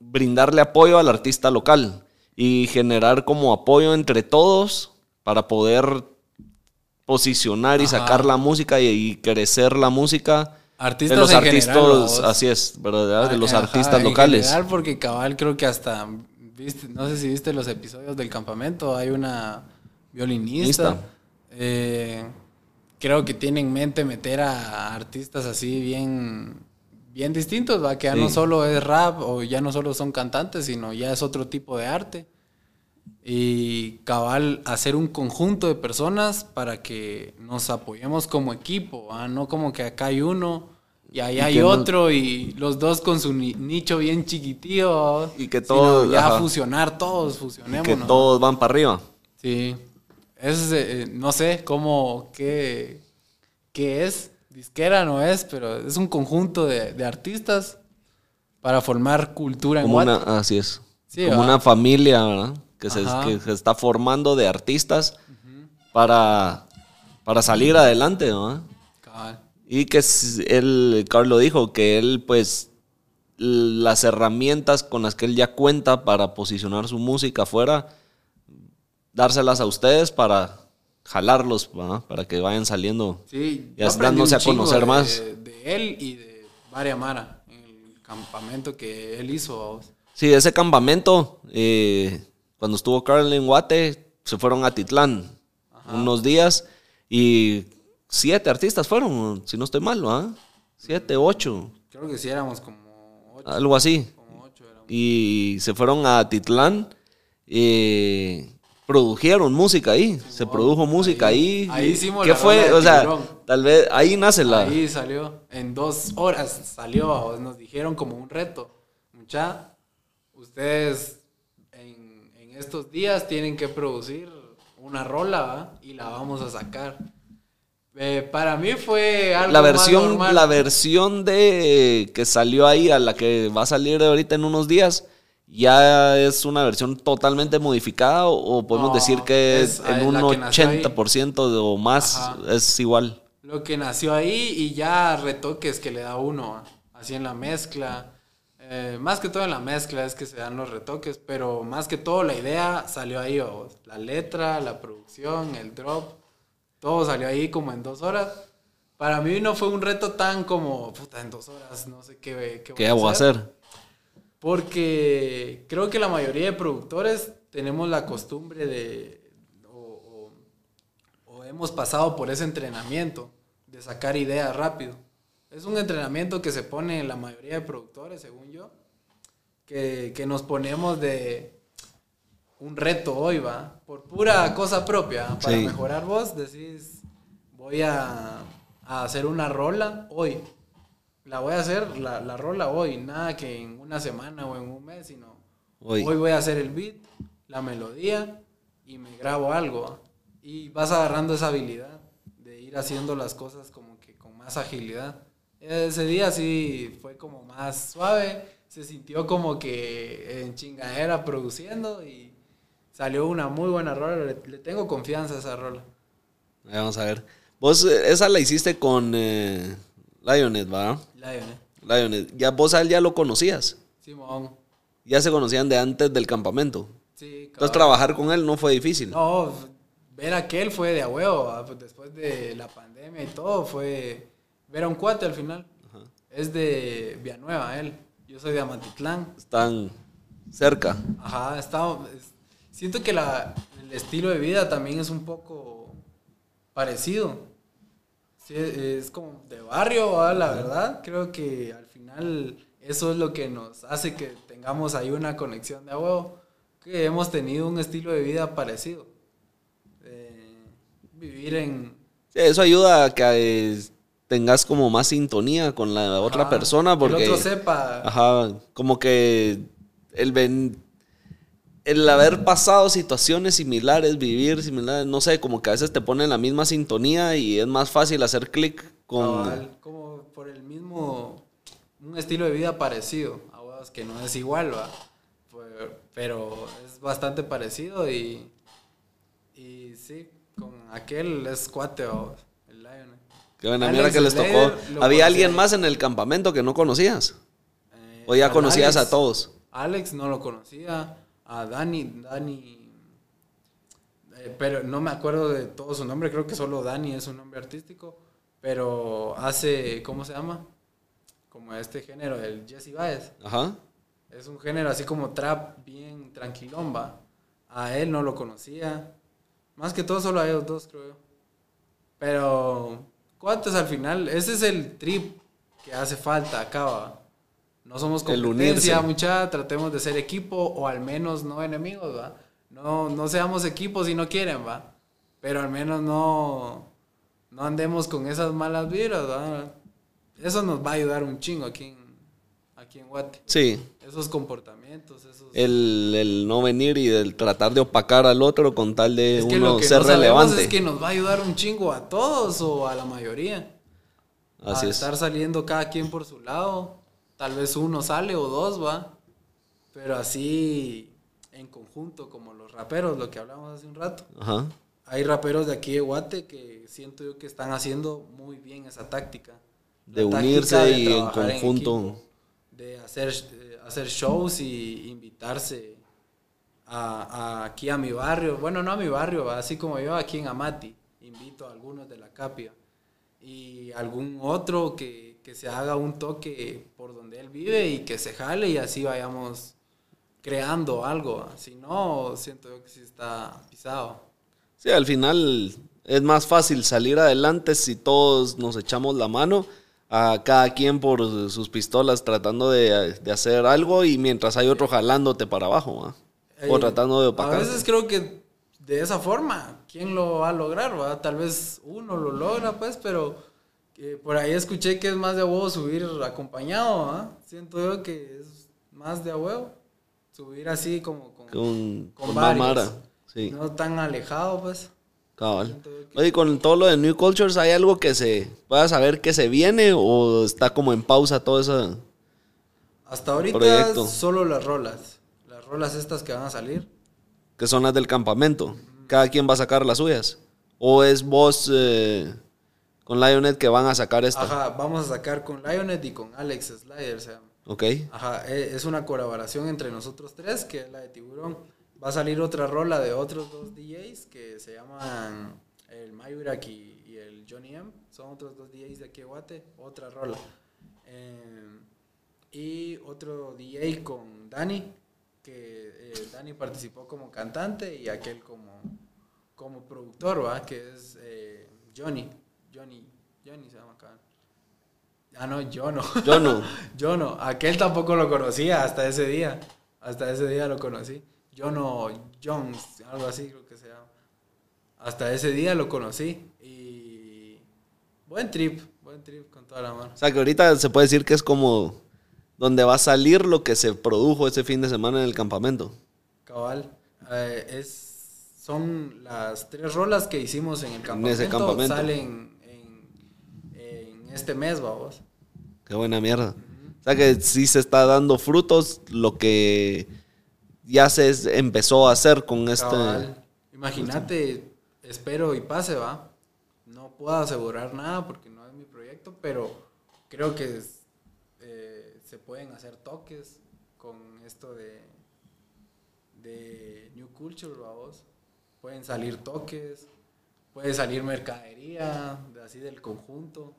Speaker 2: brindarle apoyo al artista local y generar como apoyo entre todos para poder posicionar y
Speaker 1: Ajá.
Speaker 2: sacar la música y, y crecer la música
Speaker 1: Artistas
Speaker 2: de los
Speaker 1: en
Speaker 2: artistas,
Speaker 1: general,
Speaker 2: así es, ¿verdad? De los
Speaker 1: Ajá,
Speaker 2: artistas locales.
Speaker 1: general, porque cabal creo que hasta, viste, no sé si viste los episodios del campamento, hay una violinista. Eh, creo que tiene en mente meter a artistas así bien, bien distintos, ¿va? que ya no solo es rap o ya no solo son cantantes, sino ya es otro tipo de arte. Y cabal, hacer un conjunto de personas para que nos apoyemos como equipo, ¿va? no como que acá hay uno y
Speaker 2: Y
Speaker 1: hay
Speaker 2: no-
Speaker 1: otro y los dos con su ni- nicho bien chiquitío.
Speaker 2: Y que todos,
Speaker 1: Ya
Speaker 2: ajá.
Speaker 1: fusionar todos, fusionemos.
Speaker 2: que todos van para arriba.
Speaker 1: Sí. Es, eh, no sé cómo, qué, qué es, disquera no es, pero es un conjunto de, de artistas para formar cultura en
Speaker 2: Como
Speaker 1: Guate.
Speaker 2: una, así es.
Speaker 1: Sí,
Speaker 2: como una familia, ¿verdad? Que se, que se está formando de artistas para, para salir adelante, ¿verdad?
Speaker 1: Cabal.
Speaker 2: Y que él, Carlos dijo, que él, pues, las herramientas con las que él ya cuenta para posicionar su música afuera, dárselas a ustedes para jalarlos, ¿verdad? Para que vayan saliendo.
Speaker 1: Sí, aprendí
Speaker 2: dándose a conocer
Speaker 1: de-
Speaker 2: más.
Speaker 1: De él y de Varia Mara, en el campamento que él hizo.
Speaker 2: Sí, ese campamento, eh, cuando estuvo Carl en Guate, se fueron a Titlán unos días y siete artistas fueron, si no estoy mal, ¿ah? Siete, ocho,
Speaker 1: Creo que sí éramos como ocho.
Speaker 2: algo así.
Speaker 1: Como ocho éramos.
Speaker 2: Y se fueron a Titlán, eh, produjeron música ahí, se produjo música ahí.
Speaker 1: ahí
Speaker 2: y-
Speaker 1: hicimos
Speaker 2: ¿Qué
Speaker 1: la
Speaker 2: fue? O sea, tal vez ahí nace la...
Speaker 1: Ahí salió, en dos horas salió, nos dijeron como un reto. Mucha, ustedes en, en estos días tienen que producir una rola ¿va? y la vamos a sacar. Eh, para mí fue algo
Speaker 2: la
Speaker 1: más
Speaker 2: versión,
Speaker 1: normal.
Speaker 2: la versión de que salió ahí a la que va a salir ahorita en unos días, ya es una versión totalmente modificada o, o podemos
Speaker 1: No,
Speaker 2: decir que
Speaker 1: es,
Speaker 2: en
Speaker 1: eh,
Speaker 2: un
Speaker 1: la que nació ahí.
Speaker 2: 80% de- o más
Speaker 1: Ajá.
Speaker 2: es igual.
Speaker 1: Lo que nació ahí y ya retoques que le da uno, así en la mezcla. Eh, más que todo en la mezcla es que se dan los retoques, pero más que todo la idea salió ahí, vamos. la letra, la producción, el drop, todo salió ahí como en dos horas. Para mí no fue un reto tan como, puta, en dos horas, no sé qué, qué,
Speaker 2: ¿Qué voy a hacer?
Speaker 1: Porque creo que la mayoría de productores tenemos la costumbre de, o, o- o hemos pasado por ese entrenamiento de sacar ideas rápido. Es un entrenamiento que se pone en la mayoría de productores, según yo, que, que nos ponemos de un reto hoy, va, por pura cosa propia, para
Speaker 2: Sí.
Speaker 1: mejorar vos, decís, voy a, a hacer una rola hoy. La voy a hacer, la, la rola hoy, nada que en una semana o en un mes, sino
Speaker 2: Hoy.
Speaker 1: hoy, voy a hacer el beat, la melodía y me grabo algo. Y vas agarrando esa habilidad de ir haciendo las cosas como que con más agilidad. Ese día sí fue como más suave, se sintió como que en chingadera produciendo y salió una muy buena rola. Le, le tengo confianza a esa rola.
Speaker 2: Vamos a ver. Vos eh, esa la hiciste con eh, Lioness, ¿va?
Speaker 1: Lion, ¿eh?
Speaker 2: Lioness. Ya vos a él ya lo conocías.
Speaker 1: Simón.
Speaker 2: Ya se conocían de antes del campamento.
Speaker 1: Sí,
Speaker 2: Entonces trabajar con él no fue difícil.
Speaker 1: No, ver a aquel fue de a huevo. Pues después de la pandemia y todo, fue ver a un cuate al final. Es de Villanueva, él. Yo soy de Amatitlán.
Speaker 2: Están cerca.
Speaker 1: Ajá, está, es- siento que la, el estilo de vida también es un poco parecido. Sí, es como de barrio, ¿va? la verdad. Creo que al final eso es lo que nos hace que tengamos ahí una conexión de a huevo. Que hemos tenido un estilo de vida parecido. Eh, vivir en...
Speaker 2: Sí, eso ayuda a que eh, tengas como más sintonía con la otra
Speaker 1: Ajá,
Speaker 2: persona porque...
Speaker 1: Que el otro sepa.
Speaker 2: Ajá, como que el, ven- el haber pasado situaciones similares, vivir similares, no sé, como que a veces te pone en la misma sintonía y es más fácil hacer clic con...
Speaker 1: como por el mismo... Un estilo de vida parecido. A que no es igual, ¿va? Pero es bastante parecido y... Y sí, con aquel es cuate, ¿va? el Lion.
Speaker 2: Qué buena
Speaker 1: Alex
Speaker 2: mierda que les tocó. ¿Había
Speaker 1: conocí
Speaker 2: alguien más en el campamento que no conocías?
Speaker 1: Eh,
Speaker 2: ¿O ya conocías
Speaker 1: Alex-
Speaker 2: a todos?
Speaker 1: Alex no lo conocía. A Dani, Dani. eh, pero no me acuerdo de todo su nombre, creo que solo Dani es un nombre artístico. Pero hace, ¿cómo se llama? Como este género, el Jesse Baez.
Speaker 2: Ajá.
Speaker 1: Es un género así como trap, bien tranquilón, va. A él no lo conocía. Más que todo solo a ellos dos, creo yo. Pero, ¿cuántos al final? Ese es el trip que hace falta acá, va. No somos competencia, mucha, tratemos de ser equipo o al menos no enemigos, va. No, no seamos equipos si no quieren, va. Pero al menos no, no andemos con esas malas vibras, va. Eso nos va a ayudar un chingo aquí en, aquí en Guate
Speaker 2: Sí.
Speaker 1: esos comportamientos, esos...
Speaker 2: El, el no venir y el tratar de opacar al otro con tal de
Speaker 1: es que
Speaker 2: uno
Speaker 1: lo que
Speaker 2: ser
Speaker 1: no
Speaker 2: relevante.
Speaker 1: es que nos va a ayudar un chingo a todos o a la mayoría.
Speaker 2: Así
Speaker 1: a
Speaker 2: es.
Speaker 1: estar saliendo cada quien por su lado. Tal vez uno sale o dos, va. Pero así en conjunto, como los raperos, lo que hablamos hace un rato.
Speaker 2: Ajá.
Speaker 1: Hay raperos de aquí de Guate que siento yo que están haciendo muy bien esa táctica.
Speaker 2: De unirse
Speaker 1: de
Speaker 2: y en conjunto.
Speaker 1: equipo, de hacer, hacer shows y invitarse a, a- aquí a mi barrio. Bueno, no a mi barrio, ¿va? así como yo aquí en Amati. Invito a algunos de la Capia. Y algún otro que, que se haga un toque por donde él vive y que se jale y así vayamos creando algo. Si no, siento yo que sí está pisado.
Speaker 2: Sí, al final es más fácil salir adelante si todos nos echamos la mano a cada quien por sus pistolas tratando de, de hacer algo y mientras hay otro jalándote para abajo, ¿va? o
Speaker 1: Eh,
Speaker 2: tratando de
Speaker 1: A
Speaker 2: opacar.
Speaker 1: veces creo que de esa forma, ¿quién lo va a lograr? va? Tal vez uno lo logra, pues, pero que por ahí escuché que es más de a huevo subir acompañado, ¿va? Siento yo que es más de a huevo. Subir así como con,
Speaker 2: Con,
Speaker 1: con
Speaker 2: con
Speaker 1: varios.
Speaker 2: Sí,
Speaker 1: no tan alejado, pues.
Speaker 2: cabal.
Speaker 1: que-
Speaker 2: Oye, con todo lo de New Cultures, ¿hay algo que se pueda saber que se viene o está como en pausa todo eso?
Speaker 1: Hasta ahorita
Speaker 2: Proyecto.
Speaker 1: solo las rolas. Las rolas estas que van a salir.
Speaker 2: Que son las del campamento. Cada quien va a sacar las suyas. ¿O es vos eh, con Lionet que van a sacar esta?
Speaker 1: Ajá, vamos a sacar con Lionet y con Alex Slider, se llama.
Speaker 2: Ok.
Speaker 1: Ajá, e- es una colaboración entre nosotros tres, que es la de Tiburón. Va a salir otra rola de otros dos DJs que se llaman el Mayurak y, y el Johnny M. Son otros dos DJs de aquí de Guate, otra rola. Eh, y otro DJ con Dani, que eh, Dani participó como cantante y aquel como, como productor, ¿va? Que es eh, Johnny. Johnny, Johnny se llama acá. Ah, no, yo no.
Speaker 2: Yo no.
Speaker 1: Yo no, aquel tampoco lo conocía hasta ese día. Hasta ese día lo conocí. Yo no, Jones, algo así creo que se llama. Hasta ese día lo conocí. Y buen trip, buen trip con toda la mano.
Speaker 2: O sea, que ahorita se puede decir que es como donde va a salir lo que se produjo ese fin de semana en el campamento.
Speaker 1: Cabal. eh, es, son las tres rolas que hicimos en el campamento.
Speaker 2: ese campamento.
Speaker 1: Salen en, en este mes, vamos.
Speaker 2: Qué buena mierda. O sea, que sí se está dando frutos lo que ya se empezó a hacer con este...
Speaker 1: Cabal. Imagínate, espero y pase, va. No puedo asegurar nada porque no es mi proyecto, pero creo que eh, se pueden hacer toques con esto de, de New Culture, vamos. Pueden salir toques, puede salir mercadería, de- así del conjunto,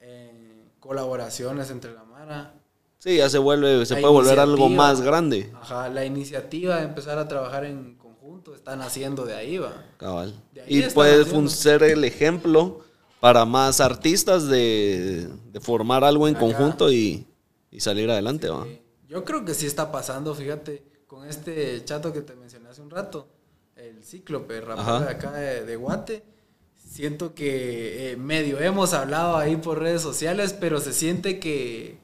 Speaker 1: eh, colaboraciones entre la Mara.
Speaker 2: Sí, ya se vuelve, se
Speaker 1: La
Speaker 2: puede volver algo más grande.
Speaker 1: Ajá, la iniciativa de empezar a trabajar en conjunto están haciendo de ahí, va.
Speaker 2: Cabal.
Speaker 1: Ahí
Speaker 2: Y puede
Speaker 1: haciendo.
Speaker 2: ser el ejemplo para más artistas de, de formar algo en conjunto y, y salir adelante, ¿va?
Speaker 1: Yo creo que sí está pasando, fíjate, con este chato que te mencioné hace un rato, el cíclope, rapero de acá de, de Guate. Siento que eh, medio hemos hablado ahí por redes sociales, pero se siente que,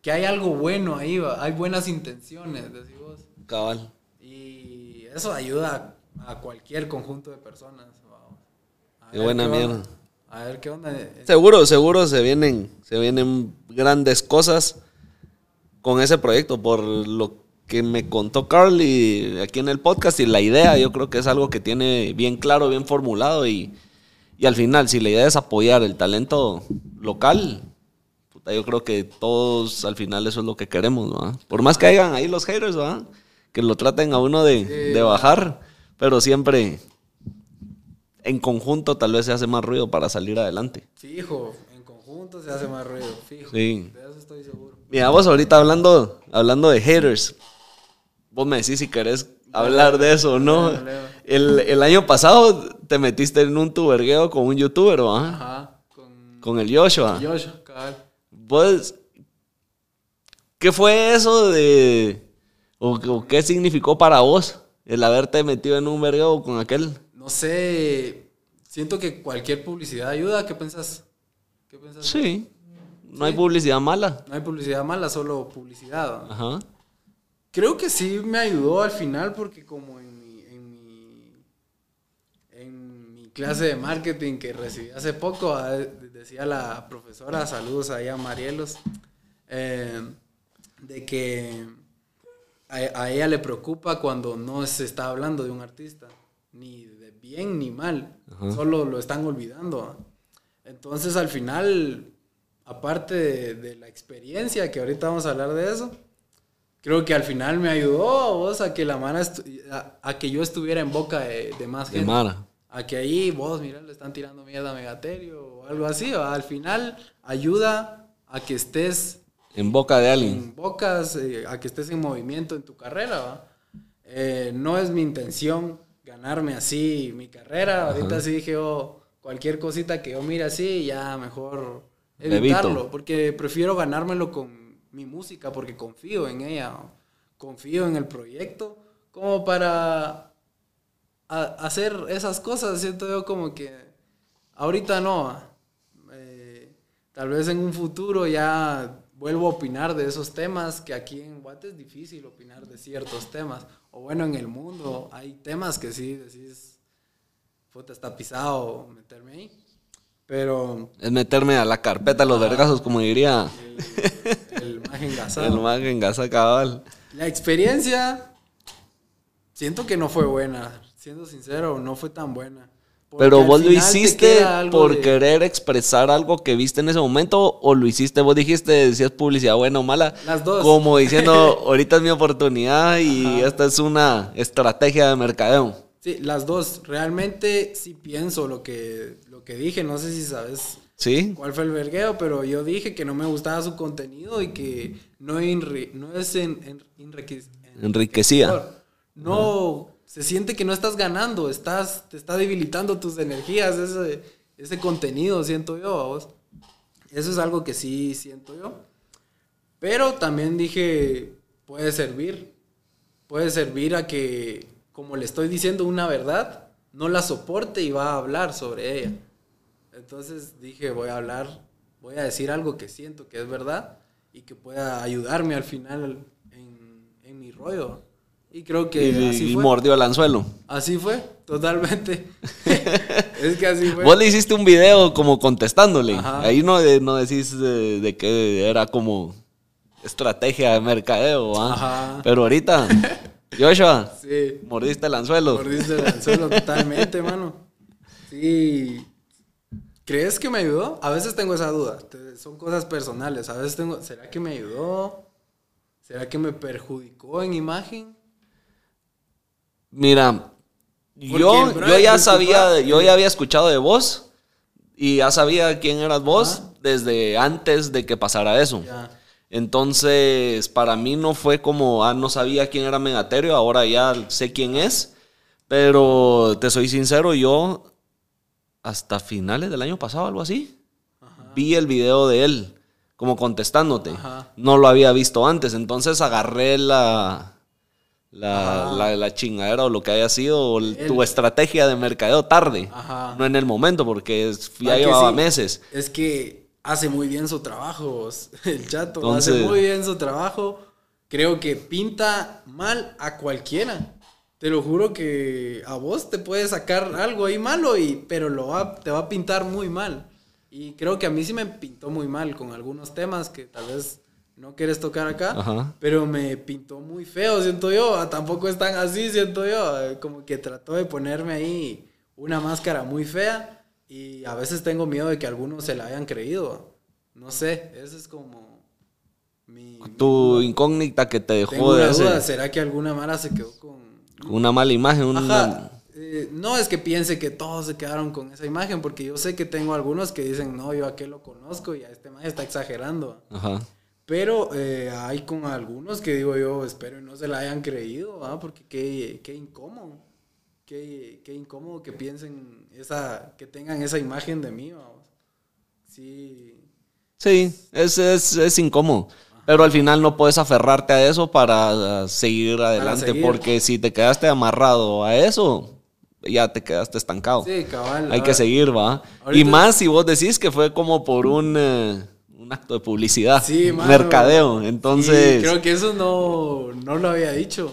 Speaker 1: que hay algo bueno ahí, va, hay buenas intenciones, decís vos.
Speaker 2: Cabal.
Speaker 1: Y eso ayuda a, a cualquier conjunto de personas.
Speaker 2: Qué buena mierda.
Speaker 1: A ver qué onda.
Speaker 2: Seguro, seguro se vienen, se vienen grandes cosas con ese proyecto, por lo que me contó Carl y aquí en el podcast y la idea, yo creo que es algo que tiene bien claro, bien formulado y, y al final, si la idea es apoyar el talento local, puta, yo creo que todos al final eso es lo que queremos, ¿va? Por más que hayan ahí los haters, ¿va? Que lo traten a uno de, de bajar, pero siempre en conjunto tal vez se hace más ruido para salir adelante.
Speaker 1: Fijo, en conjunto se hace más ruido, fijo.
Speaker 2: Sí.
Speaker 1: De eso estoy seguro.
Speaker 2: Mira, vos ahorita hablando, hablando de haters, vos me decís si querés hablar de eso o no. El, el año pasado te metiste en un tubergueo con un youtuber, ¿va?
Speaker 1: Ajá, con
Speaker 2: Con el Joshua.
Speaker 1: Joshua, cabal.
Speaker 2: Vos, ¿qué fue eso de... o, o qué significó para vos el haberte metido en un vergueo con aquel?
Speaker 1: No sé, siento que cualquier publicidad ayuda. ¿Qué pensás? ¿Qué pensás?
Speaker 2: Sí. No hay publicidad mala.
Speaker 1: No hay publicidad mala, solo publicidad.
Speaker 2: Ajá.
Speaker 1: Creo que sí me ayudó al final porque como en mi, en mi clase de marketing que recibí hace poco, ah, decía la profesora, saludos ahí a Marielos, eh, de que a, a ella le preocupa cuando no se está hablando de un artista, ni de bien ni mal,
Speaker 2: Ajá.
Speaker 1: solo lo están olvidando. Entonces al final, aparte de, de la experiencia, que ahorita vamos a hablar de eso, creo que al final me ayudó vos a que la mara a, a que yo estuviera en boca de, de más
Speaker 2: De
Speaker 1: gente.
Speaker 2: Mara.
Speaker 1: A que ahí vos, mira, le están tirando mierda a Megaterio o algo así. ¿va? Al final ayuda a que estés
Speaker 2: En boca de alguien.
Speaker 1: en bocas, eh, a que estés en movimiento en tu carrera. ¿va? Eh, no es mi intención ganarme así mi carrera. Ahorita sí dije, oh, cualquier cosita que yo mire así, ya mejor
Speaker 2: Evito.
Speaker 1: evitarlo. Porque prefiero ganármelo con mi música, porque confío en ella. ¿va? Confío en el proyecto, como para a- hacer esas cosas. Siento yo como que ahorita no. Eh, tal vez en un futuro ya vuelvo a opinar de esos temas, que aquí en Guate es difícil opinar de ciertos temas. O bueno, en el mundo hay temas que sí decís, puta, está pisado meterme ahí. Pero
Speaker 2: Es meterme a la carpeta de los vergazos, como diría
Speaker 1: el, el más engasado.
Speaker 2: el más cabal.
Speaker 1: La experiencia, siento que no fue buena. Siendo sincero, no fue tan buena. Porque
Speaker 2: Pero vos lo hiciste por
Speaker 1: de-
Speaker 2: querer expresar algo que viste en ese momento o lo hiciste, vos dijiste si es publicidad buena o mala.
Speaker 1: Las dos.
Speaker 2: Como diciendo, ahorita es mi oportunidad y esta es una estrategia de mercadeo.
Speaker 1: Sí, las dos. Realmente sí pienso lo que, lo que dije. No sé si sabes
Speaker 2: ¿Sí?
Speaker 1: cuál fue el vergueo, pero yo dije que no me gustaba su contenido y que no, enri- no es en, en- enrique-
Speaker 2: Enriquecía.
Speaker 1: No, se siente que no estás ganando, estás, te está debilitando tus energías, ese, ese contenido, siento yo, ¿a vos. Eso es algo que sí siento yo. Pero también dije, puede servir, puede servir a que, como le estoy diciendo una verdad, no la soporte y va a hablar sobre ella. Entonces dije, voy a hablar, voy a decir algo que siento que es verdad y que pueda ayudarme al final en, en mi rollo. Y creo que
Speaker 2: Y,
Speaker 1: así
Speaker 2: y
Speaker 1: fue.
Speaker 2: mordió el anzuelo.
Speaker 1: Así fue, totalmente. es que así fue.
Speaker 2: Vos le hiciste un video como contestándole.
Speaker 1: Ajá.
Speaker 2: Ahí no, de- no decís de, de que era como estrategia de mercadeo. ¿ah?
Speaker 1: Ajá.
Speaker 2: Pero ahorita, Joshua,
Speaker 1: Sí.
Speaker 2: mordiste el anzuelo.
Speaker 1: Mordiste el anzuelo totalmente, mano. Sí. ¿Crees que me ayudó? A veces tengo esa duda. Son cosas personales. A veces tengo, ¿será que me ayudó? ¿Será que me perjudicó en imagen?
Speaker 2: Mira, yo, yo ya sabía, yo ya había escuchado de vos y ya sabía quién eras vos desde antes de que pasara eso.
Speaker 1: Ya.
Speaker 2: Entonces, para mí no fue como, ah, no sabía quién era Megaterio, ahora ya sé quién es, Pero te soy sincero, yo hasta finales del año pasado, algo así, vi el video de él, como contestándote.
Speaker 1: Ajá.
Speaker 2: No lo había visto antes, entonces agarré la, la, la, la chingadera o lo que haya sido, o el- tu estrategia de mercadeo tarde,
Speaker 1: Ajá.
Speaker 2: no en el momento, porque es- ya llevaba
Speaker 1: sí.
Speaker 2: meses.
Speaker 1: Es que hace muy bien su trabajo, el chato.
Speaker 2: Entonces-
Speaker 1: hace muy bien su trabajo. Creo que pinta mal a cualquiera. Te lo juro que a vos te puede sacar algo ahí malo, y, pero lo va, te va a pintar muy mal. Y creo que a mí sí me pintó muy mal con algunos temas que tal vez no quieres tocar acá.
Speaker 2: Ajá.
Speaker 1: Pero me pintó muy feo, siento yo. Ah, Tampoco es tan así, siento yo. Eh, Como que trató de ponerme ahí una máscara muy fea. Y a veces tengo miedo de que algunos se la hayan creído. No sé, ese es como mi...
Speaker 2: Tu incógnita que te
Speaker 1: Tengo
Speaker 2: dejó de
Speaker 1: una duda, ¿será que alguna mara se quedó con...
Speaker 2: una mala imagen, una-
Speaker 1: Ajá. eh, no es que piense que todos se quedaron con esa imagen, porque yo sé que tengo algunos que dicen, no, yo a qué lo conozco y a este man está exagerando.
Speaker 2: Ajá.
Speaker 1: Pero eh, hay con algunos que digo yo, espero y no se la hayan creído, ¿ah? porque qué, qué incómodo. Qué, qué incómodo que piensen esa, que tengan esa imagen de mí, vamos. Sí.
Speaker 2: Sí, es, es, es incómodo. Pero al final no puedes aferrarte a eso para uh, seguir adelante,
Speaker 1: seguir.
Speaker 2: porque si te quedaste amarrado a eso, ya te quedaste estancado.
Speaker 1: Sí, cabal.
Speaker 2: Hay que seguir, ¿va? Y más si vos decís que fue como por un, eh, un acto de publicidad,
Speaker 1: Sí, mano.
Speaker 2: mercadeo. Entonces,
Speaker 1: Sí, creo que eso no, no lo había dicho.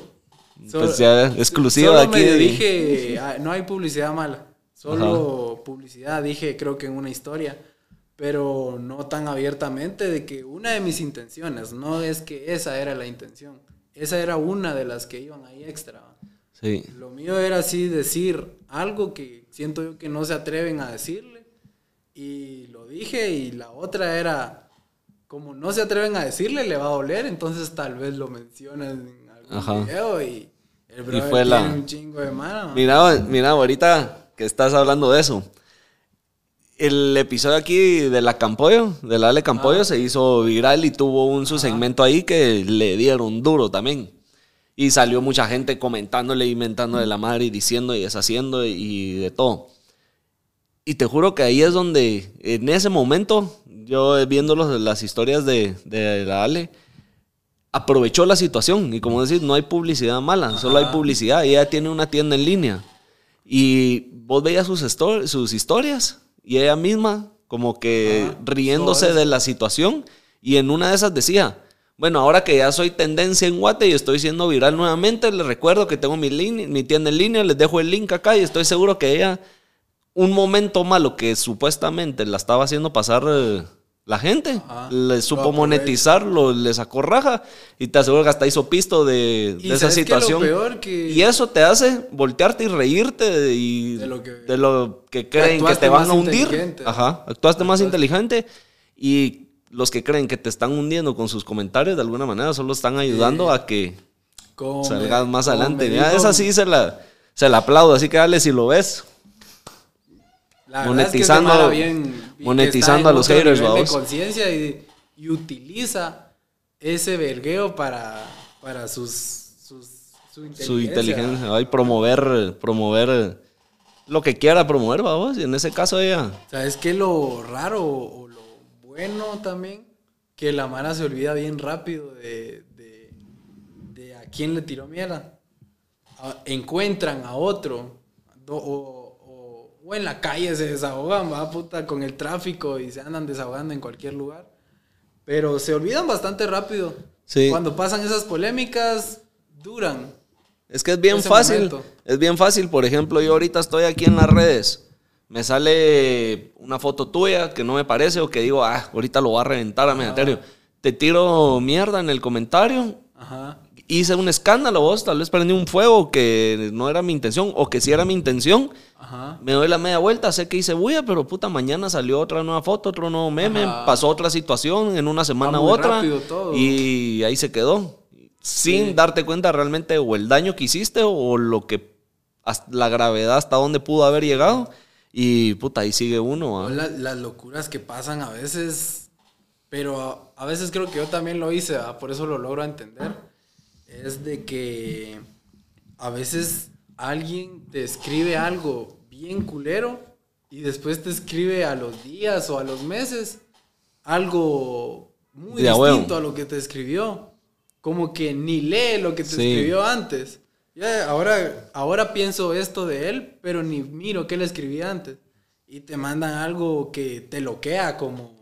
Speaker 2: Pues ya, exclusiva
Speaker 1: solo
Speaker 2: aquí
Speaker 1: me dije, ah, no hay publicidad mala. Solo publicidad, dije, creo que en una historia. Pero no tan abiertamente de que una de mis intenciones, no es que esa era la intención. Esa era una de las que iban ahí extra.
Speaker 2: sí.
Speaker 1: Lo mío era así decir algo que siento yo que no se atreven a decirle. Y lo dije y la otra era, como no se atreven a decirle, le va a doler, entonces tal vez lo mencionas en algún
Speaker 2: Ajá.
Speaker 1: video y el brother
Speaker 2: fue la-
Speaker 1: tiene un chingo de mano.
Speaker 2: Mira, mira, ahorita que estás hablando de eso. El episodio aquí de la Campollo, de la Ale Campollo,
Speaker 1: Ah.
Speaker 2: se hizo viral y tuvo un su segmento ahí que le dieron duro también. Y salió mucha gente comentándole, inventando de la madre y diciendo y deshaciendo y de todo. Y te juro que ahí es donde, en ese momento, yo viendo los- las historias de, de la Ale, aprovechó la situación. Y como decís, no hay publicidad mala, solo hay
Speaker 1: Ajá.
Speaker 2: publicidad. Y ella tiene una tienda en línea. Y vos veías sus, histo- sus historias y ella misma como que
Speaker 1: Ajá.
Speaker 2: riéndose de la situación. Y en una de esas decía, bueno, ahora que ya soy tendencia en Guate y estoy siendo viral nuevamente, les recuerdo que tengo mi, mi tienda en línea, les dejo el link acá y estoy seguro que ella, un momento malo que supuestamente la estaba haciendo pasar eh, la gente,
Speaker 1: Ajá.
Speaker 2: le supo monetizarlo, le sacó raja y te aseguro que hasta hizo pisto de,
Speaker 1: Y
Speaker 2: de esa situación.
Speaker 1: peor que-
Speaker 2: Y eso te hace voltearte y reírte de, y
Speaker 1: De lo que-
Speaker 2: de lo que creen que te van a hundir. Ajá, actuaste más inteligente y los que creen que te están hundiendo con sus comentarios de alguna manera solo están ayudando a que salgas más adelante.
Speaker 1: me
Speaker 2: Ya,
Speaker 1: dijo-
Speaker 2: esa sí se la, se la aplaudo, así que dale si lo ves.
Speaker 1: La verdad es que
Speaker 2: monetizando-
Speaker 1: bien-
Speaker 2: monetizando a los haters, vamos.
Speaker 1: conciencia y, y utiliza ese vergueo para, para sus, sus, su inteligencia.
Speaker 2: Su inteligencia, ay, promover, promover lo que quiera promover, vamos. Y en ese caso ella.
Speaker 1: ¿Sabes qué? Lo raro o lo bueno también, que la Mara se olvida bien rápido de, de, de a quién le tiró mierda. A- encuentran a otro do- o, o- en la calle se desahogan, va puta, con el tráfico y se andan desahogando en cualquier lugar. Pero se olvidan bastante rápido.
Speaker 2: Sí.
Speaker 1: Cuando pasan esas polémicas, duran.
Speaker 2: Es que es bien fácil.
Speaker 1: momento.
Speaker 2: Es bien fácil. Por ejemplo, yo ahorita estoy aquí en las redes. Me sale una foto tuya que no me parece o que digo, ah, ahorita lo voy a reventar a Megaterio. Te tiro mierda en el comentario.
Speaker 1: Ajá.
Speaker 2: Hice un escándalo, vos tal vez prendí un fuego que no era mi intención o que sí era mi intención.
Speaker 1: Ajá.
Speaker 2: Me doy la media vuelta, sé que hice bulla, pero puta, mañana salió otra nueva foto, otro nuevo meme,
Speaker 1: Ajá.
Speaker 2: pasó otra situación, en una semana
Speaker 1: muy
Speaker 2: otra. Y ahí se quedó. Sin
Speaker 1: Sí.
Speaker 2: darte cuenta realmente o el daño que hiciste o lo que, la gravedad hasta dónde pudo haber llegado. Y puta, ahí sigue uno.
Speaker 1: La- las locuras que pasan a veces, pero a, a veces creo que yo también lo hice, ¿va? por eso lo logro entender. Es de que a veces alguien te escribe algo bien culero y después te escribe a los días o a los meses algo muy
Speaker 2: De
Speaker 1: distinto
Speaker 2: huevo.
Speaker 1: a lo que te escribió. Como que ni lee lo que te
Speaker 2: Sí.
Speaker 1: escribió antes. Ya, ahora, ahora pienso esto de él, pero ni miro qué le escribí antes. Y te mandan algo que te loquea como...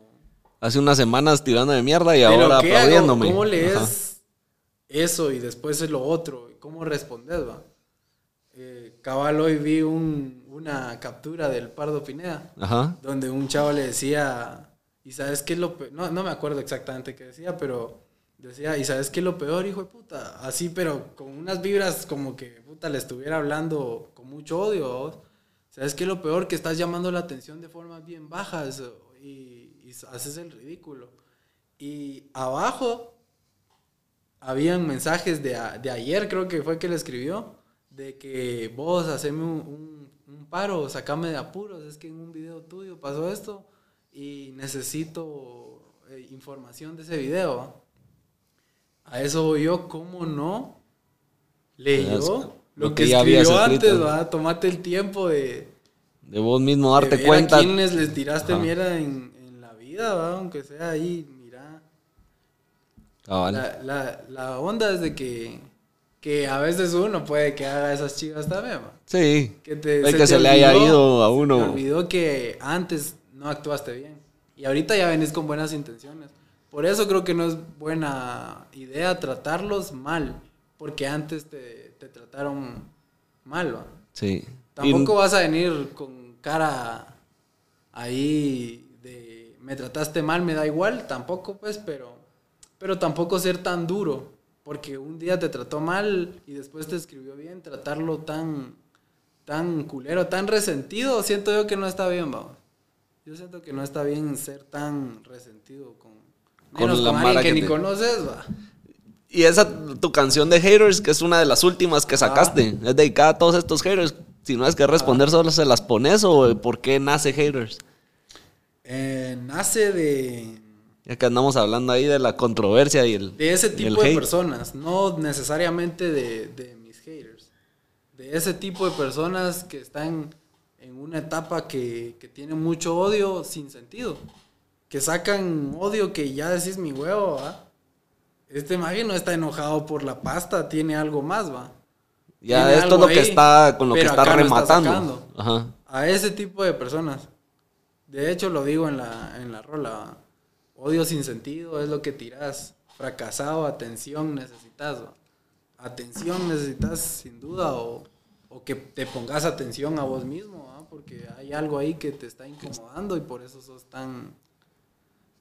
Speaker 2: Hace unas semanas tirando de mierda y
Speaker 1: te
Speaker 2: ahora
Speaker 1: loquea,
Speaker 2: aplaudiéndome.
Speaker 1: ¿Cómo lees
Speaker 2: Ajá.
Speaker 1: Eso y después es lo otro? ¿Cómo respondes, va? Eh, cabal, hoy vi un- una captura del Pardo Pineda
Speaker 2: Ajá.
Speaker 1: donde un chavo le decía, y sabes qué es lo peor, no, no me acuerdo exactamente qué decía, pero decía, y sabes qué es lo peor, hijo de puta, así, pero con unas vibras como que puta le estuviera hablando con mucho odio, ¿vos? sabes qué es lo peor, que estás llamando la atención de formas bien bajas y, y haces el ridículo. Y abajo habían mensajes de, a- de ayer, creo que fue que le escribió, de que vos haceme un, un- un paro, sacame de apuros, es que en un video tuyo pasó esto y necesito eh, información de ese video. A eso voy yo, ¿cómo no? Leyó
Speaker 2: Lo
Speaker 1: lo
Speaker 2: que
Speaker 1: que
Speaker 2: ya
Speaker 1: escribió
Speaker 2: escrito.
Speaker 1: antes, ¿va? Tomate el tiempo de,
Speaker 2: De vos mismo darte
Speaker 1: de ver
Speaker 2: cuenta.
Speaker 1: a quienes les tiraste
Speaker 2: Ajá.
Speaker 1: mierda en, en la vida, ¿va? Aunque sea ahí,
Speaker 2: Cabal.
Speaker 1: La, la, la onda es de que, que a veces uno puede que haga esas chivas también.
Speaker 2: Sí.
Speaker 1: Que, te,
Speaker 2: Puede que
Speaker 1: te
Speaker 2: se le haya ido a
Speaker 1: se te
Speaker 2: uno.
Speaker 1: olvidó que antes no actuaste bien. Y ahorita ya venís con buenas intenciones. Por eso creo que no es buena idea tratarlos mal. Porque antes te, te trataron mal, ¿va?
Speaker 2: Sí.
Speaker 1: Tampoco vas a venir con cara ahí de me trataste mal, me da igual, tampoco pues, pero pero tampoco ser tan duro, porque un día te trató mal y después te escribió bien, tratarlo tan tan culero, tan resentido, siento yo que no está bien, vamos. Yo siento que no está bien ser tan resentido con
Speaker 2: Con
Speaker 1: menos
Speaker 2: la
Speaker 1: con alguien que,
Speaker 2: que
Speaker 1: ni conoces, va.
Speaker 2: Y esa, tu canción de haters, que es una de las últimas que sacaste, es dedicada a todos estos haters. Si no es que responder, solo se las pones o por qué nace haters.
Speaker 1: Eh, nace de
Speaker 2: Ya que andamos hablando ahí de la controversia y el.
Speaker 1: De ese tipo de
Speaker 2: hate.
Speaker 1: personas, no necesariamente de, de mis haters. De ese tipo de personas que están en una etapa que, que tiene mucho odio sin sentido. Que sacan odio que ya decís mi huevo, ¿va? Este mague no está enojado por la pasta, tiene algo más, ¿va?
Speaker 2: Ya
Speaker 1: Tiene
Speaker 2: esto es lo que
Speaker 1: ahí,
Speaker 2: está, con lo que está rematando. Ajá.
Speaker 1: A ese tipo de personas. De hecho, lo digo en la, en la rola. ¿va? Odio sin sentido es lo que tiras. Fracasado, atención necesitas. ¿va? Atención necesitas sin duda o, o que te pongas atención a vos mismo. ¿va? Porque hay algo ahí que te está incomodando y por eso sos tan...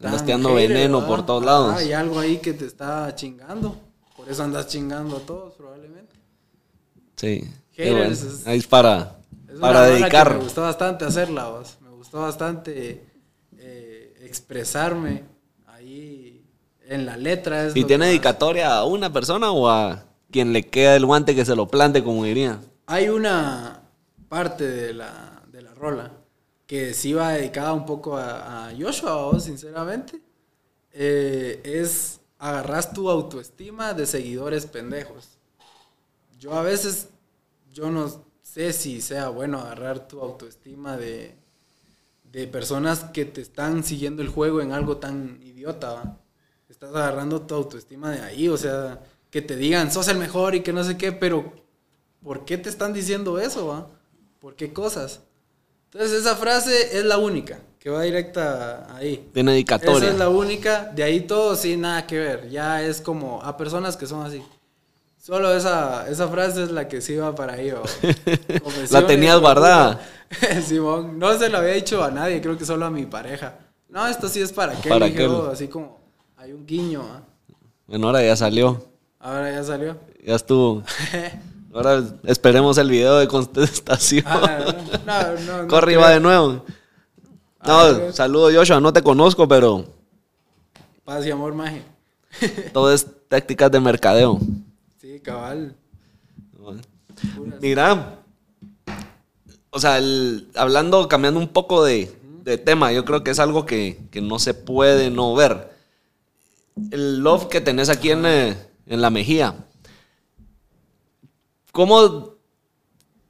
Speaker 2: Andas
Speaker 1: tan
Speaker 2: tirando veneno
Speaker 1: ¿va?
Speaker 2: por todos lados.
Speaker 1: Hay algo ahí que te está chingando. Por eso andas chingando a todos probablemente.
Speaker 2: Sí.
Speaker 1: Haters
Speaker 2: bueno.
Speaker 1: es-
Speaker 2: Ahí es para,
Speaker 1: Es
Speaker 2: para dedicar.
Speaker 1: Me gustó bastante hacerla, vos. Me gustó bastante expresarme ahí en la letra. Es
Speaker 2: ¿Y tiene dedicatoria a una persona o a quien le queda el guante que se lo plante, como diría?
Speaker 1: Hay una parte de la, de la rola que sí va dedicada un poco a, a Joshua, vos, sinceramente. Eh, es agarras tu autoestima de seguidores pendejos. Yo a veces, yo no sé si sea bueno agarrar tu autoestima de, de personas que te están siguiendo el juego en algo tan idiota. ¿va? Estás agarrando tu autoestima de ahí, o sea, que te digan, sos el mejor y que no sé qué, pero ¿por qué te están diciendo eso? Va? ¿Por qué cosas? Entonces esa frase es la única, que va directa ahí.
Speaker 2: Tiene dedicatoria.
Speaker 1: Esa es la única, de ahí todo sí, nada que ver. Ya es como a personas que son así. Solo esa, esa frase es la que sí va para ahí.
Speaker 2: La tenías guardada.
Speaker 1: Simón, no se lo había dicho a nadie, creo que solo a mi pareja. No, esto sí es para qué,
Speaker 2: Para aquel.
Speaker 1: así como hay un guiño.
Speaker 2: Bueno, ahora ya salió.
Speaker 1: Ahora ya salió.
Speaker 2: Ya estuvo. Ahora esperemos el video de contestación.
Speaker 1: Ah, no, no, no
Speaker 2: Corre y va de nuevo.
Speaker 1: A
Speaker 2: No, saludo Joshua, no te conozco, pero
Speaker 1: Paz y amor, maje.
Speaker 2: todo es tácticas de mercadeo.
Speaker 1: Sí, cabal.
Speaker 2: Mira, o sea, el- hablando, cambiando un poco de, de tema, yo creo que es algo que, que no se puede no ver. El love que tenés aquí en, eh, en la mejilla. ¿Cómo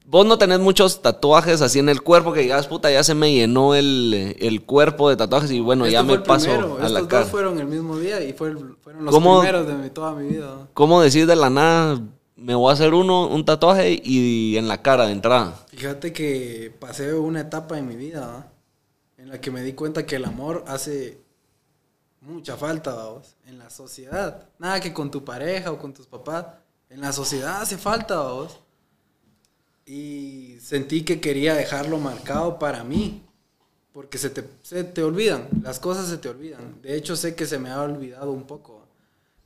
Speaker 2: Vos no tenés muchos tatuajes así en el cuerpo que digas, puta, ya se me llenó el, el cuerpo de tatuajes y bueno,
Speaker 1: Este
Speaker 2: ya me paso
Speaker 1: primero.
Speaker 2: a
Speaker 1: Estos
Speaker 2: la
Speaker 1: dos
Speaker 2: cara.
Speaker 1: fueron el mismo día y fue el- fueron los
Speaker 2: ¿Cómo-
Speaker 1: primeros de mi- toda mi vida.
Speaker 2: ¿Cómo decir de la nada, me voy a hacer uno, un tatuaje y en la cara de entrada?
Speaker 1: Fíjate que pasé una etapa en mi vida en la que me di cuenta que el amor hace mucha falta vamos, en la sociedad. Nada que con tu pareja o con tus papás. En la sociedad hace falta vamos. Y sentí que quería dejarlo marcado para mí. Porque se te, se te olvidan, las cosas se te olvidan. De hecho, sé que se me ha olvidado un poco.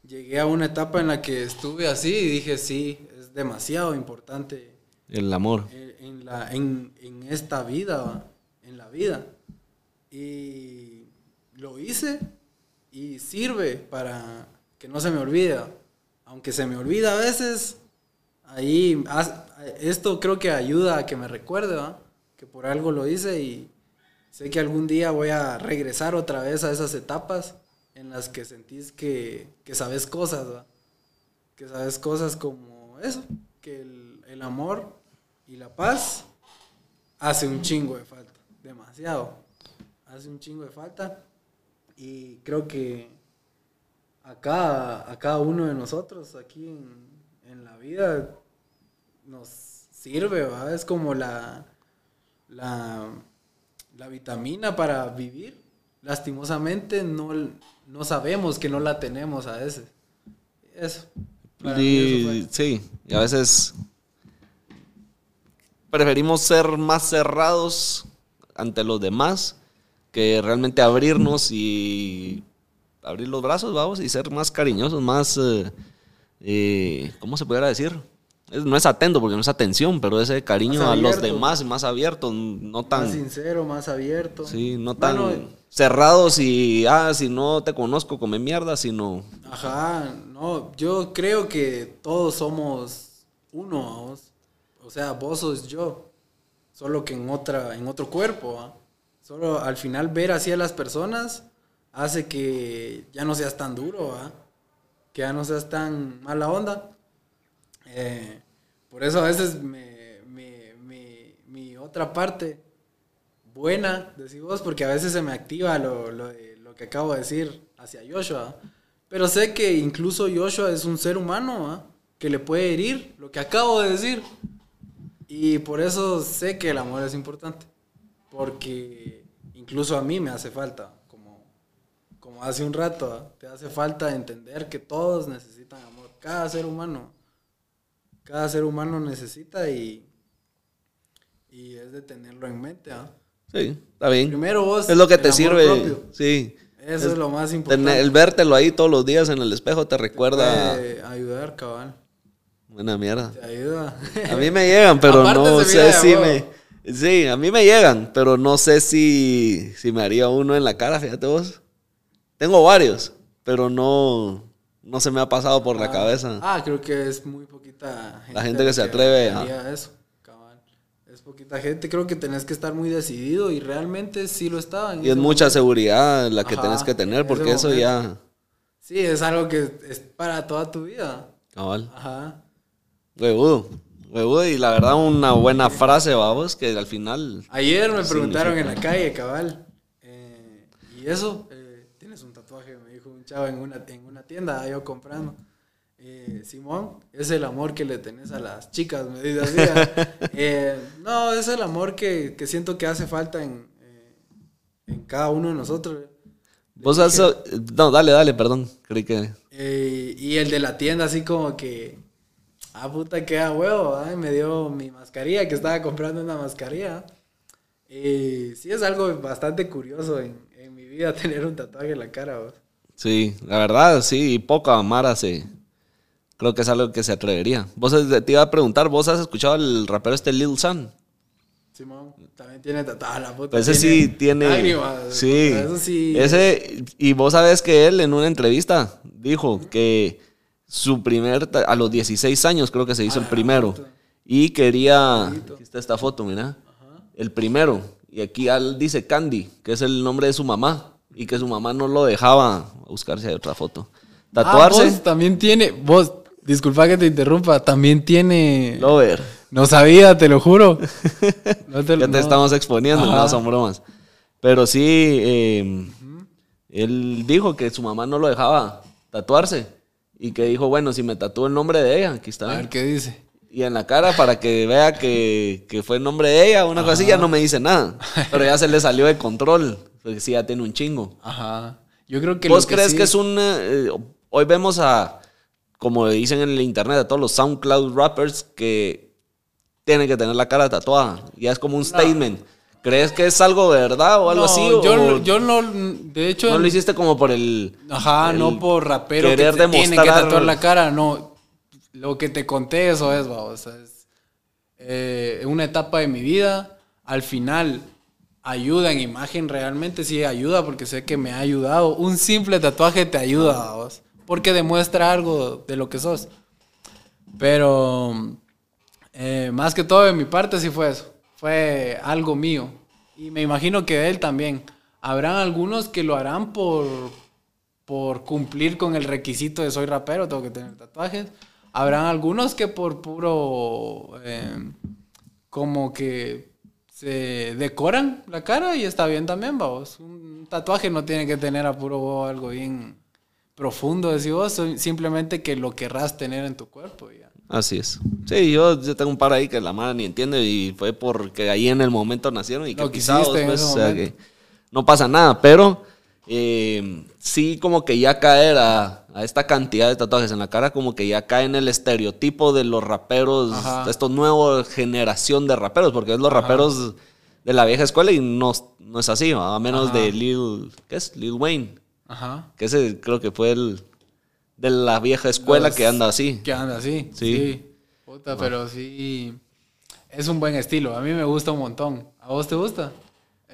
Speaker 1: Llegué a una etapa en la que estuve así y dije, sí, es demasiado importante
Speaker 2: El amor.
Speaker 1: eh, en, la, en, en esta vida, en la vida. Y lo hice y sirve para que no se me olvide. Aunque se me olvida a veces, ahí esto creo que ayuda a que me recuerde, que por algo lo hice y sé que algún día voy a regresar otra vez a esas etapas en las que sentís que, que sabes cosas, ¿va? que sabes cosas como eso, que el, el amor y la paz hace un chingo de falta, demasiado, hace un chingo de falta y creo que a cada, a cada uno de nosotros aquí en, en la vida nos sirve, ¿va? es como la, la, la vitamina para vivir. Lastimosamente no, no sabemos que no la tenemos a veces. Eso.
Speaker 2: Y, sí, y a veces preferimos ser más cerrados ante los demás que realmente abrirnos y abrir los brazos, vamos, y ser más cariñosos, más, eh, eh, ¿cómo se pudiera decir? No es atento porque no es atención, pero ese cariño a los demás, más abierto, no tan...
Speaker 1: Más sincero, más abierto.
Speaker 2: Sí, no tan
Speaker 1: Bueno,
Speaker 2: cerrados y, ah, si no te conozco, come mierda, sino...
Speaker 1: Ajá, no, yo creo que todos somos uno, vamos. o sea, vos sos yo, solo que en otra, en otro cuerpo, ¿va? Solo al final ver así a las personas hace que ya no seas tan duro, ¿va? que ya no seas tan mala onda. Eh, por eso a veces me, me- me- mi otra parte buena, decís vos, porque a veces se me activa lo, lo lo que acabo de decir hacia Joshua. Pero sé que incluso Joshua es un ser humano ¿ah? que le puede herir lo que acabo de decir. Y por eso sé que el amor es importante. Porque incluso a mí me hace falta, como, como hace un rato, ¿ah? te hace falta entender que todos necesitan amor. Cada ser humano. Cada ser humano necesita y, y es de tenerlo en mente. ¿ah?
Speaker 2: Sí, está bien.
Speaker 1: Primero vos.
Speaker 2: Es lo que te sirve.
Speaker 1: propio.
Speaker 2: Sí.
Speaker 1: Eso es, lo más importante.
Speaker 2: El vértelo ahí todos los días en el espejo te recuerda.
Speaker 1: Ayudar, cabal.
Speaker 2: Buena mierda.
Speaker 1: Te ayuda.
Speaker 2: A mí me llegan, pero no sé si
Speaker 1: huevo.
Speaker 2: me. Sí, a mí me llegan, pero no sé si, si me haría uno en la cara, fíjate vos. Tengo varios, pero no, no se me ha pasado por la
Speaker 1: Ah,
Speaker 2: cabeza.
Speaker 1: Ah, creo que es muy poquita gente.
Speaker 2: La gente que se atreve a-
Speaker 1: eso, cabal. Es poquita gente. Creo que tenés que estar muy decidido y realmente sí lo estaba. en
Speaker 2: y es
Speaker 1: ese
Speaker 2: mucha
Speaker 1: momento.
Speaker 2: seguridad la que
Speaker 1: Ajá,
Speaker 2: tenés que tener,
Speaker 1: en
Speaker 2: porque eso ya.
Speaker 1: Sí, es algo que es para toda tu vida.
Speaker 2: Cabal.
Speaker 1: Ajá.
Speaker 2: Huevudo. Huevudo, y la verdad, una buena frase, vamos, que al final.
Speaker 1: Ayer me preguntaron en
Speaker 2: Significa.
Speaker 1: la calle, cabal. eh, ¿Y eso? Eh, ¿Tienes un tatuaje? Me dijo un chavo en una, en una tienda, yo comprando. Eh, Simón, es el amor que le tenés a las chicas, me dice así. ¿ah? Eh, no, es el amor que, que siento que hace falta en, eh, en cada uno de nosotros.
Speaker 2: Vos has. No, dale, dale, perdón. Creí que.
Speaker 1: Eh, y el de la tienda así como que, ah, puta, queda huevo, ¿ah? Y me dio mi mascarilla, que estaba comprando una mascarilla. Y sí es algo bastante curioso en, en mi vida tener un tatuaje en la cara, ¿va?
Speaker 2: Sí, la verdad, sí, y poca Mara se. Creo que es algo que se atrevería. Vos te iba a preguntar, ¿vos has escuchado al rapero este Lil Sun?
Speaker 1: Simón, también tiene tatuaje, la puta.
Speaker 2: Pues ese sí tiene.
Speaker 1: lágrimas,
Speaker 2: sí.
Speaker 1: Eso sí.
Speaker 2: Ese, y vos sabes que él en una entrevista dijo que su primer. A los 16 años creo que se hizo
Speaker 1: Ah,
Speaker 2: el primero. Y quería. Aquí está esta foto, mira. El primero. Y aquí al- dice Candy, que es el nombre de su mamá. Y que su mamá no lo dejaba buscarse otra foto.
Speaker 1: Ah,
Speaker 2: Tatuarse.
Speaker 1: vos también tiene, vos, disculpa que te interrumpa, también tiene
Speaker 2: Lover.
Speaker 1: No sabía, te lo juro.
Speaker 2: No te, ya te estamos exponiendo, no son bromas. Pero sí, eh, él dijo que su mamá no lo dejaba tatuarse. Y que dijo, bueno, si me tatúo el nombre de ella, aquí está.
Speaker 1: A ver qué dice.
Speaker 2: Y en la cara para que vea que, fue el nombre de ella, una cosa así, ya no me dice nada. Pero ya se le salió de control. Porque sí, ya tiene un chingo.
Speaker 1: Ajá. Yo creo que.
Speaker 2: ¿Vos crees que es un. Eh, hoy vemos a. Como dicen en el internet, a todos los SoundCloud rappers que tienen que tener la cara tatuada. Ya es como un statement. ¿Crees que es algo de verdad o algo así?
Speaker 1: Yo, yo no, de hecho...
Speaker 2: No lo hiciste como por el...
Speaker 1: Ajá, no por rapero querer que tiene que tatuar la cara, no. Lo que te conté eso es, o sea, es eh, una etapa de mi vida. Al final, ayuda en imagen, realmente sí ayuda porque sé que me ha ayudado. Un simple tatuaje te ayuda, vos, porque demuestra algo de lo que sos. Pero eh, más que todo de mi parte sí fue eso fue algo mío. Y me imagino que de él también. Habrán algunos que lo harán por, por cumplir con el requisito de soy rapero, tengo que tener tatuajes. Habrán algunos que por puro, em, como que se decoran la cara y está bien también, vamos. Un tatuaje no tiene que tener a puro algo bien profundo, decís vos, simplemente que lo querrás tener en tu cuerpo. Ya.
Speaker 2: Así es. Sí, yo, yo, tengo un par ahí que la madre ni entiende y fue porque ahí en el momento nacieron y que quizás pues, o sea, que no pasa nada, pero eh, sí como que ya caer a, esta cantidad de tatuajes en la cara, como que ya cae en el estereotipo de los raperos, de esta nueva generación de raperos, porque es los raperos de la vieja escuela y no, no es así, a menos de Lil, ¿qué es? Lil Wayne. Que ese creo que fue el de la vieja escuela que anda así.
Speaker 1: Que anda así. Sí. Puta, pero sí. Es un buen estilo. A mí me gusta un montón. ¿A vos te gusta?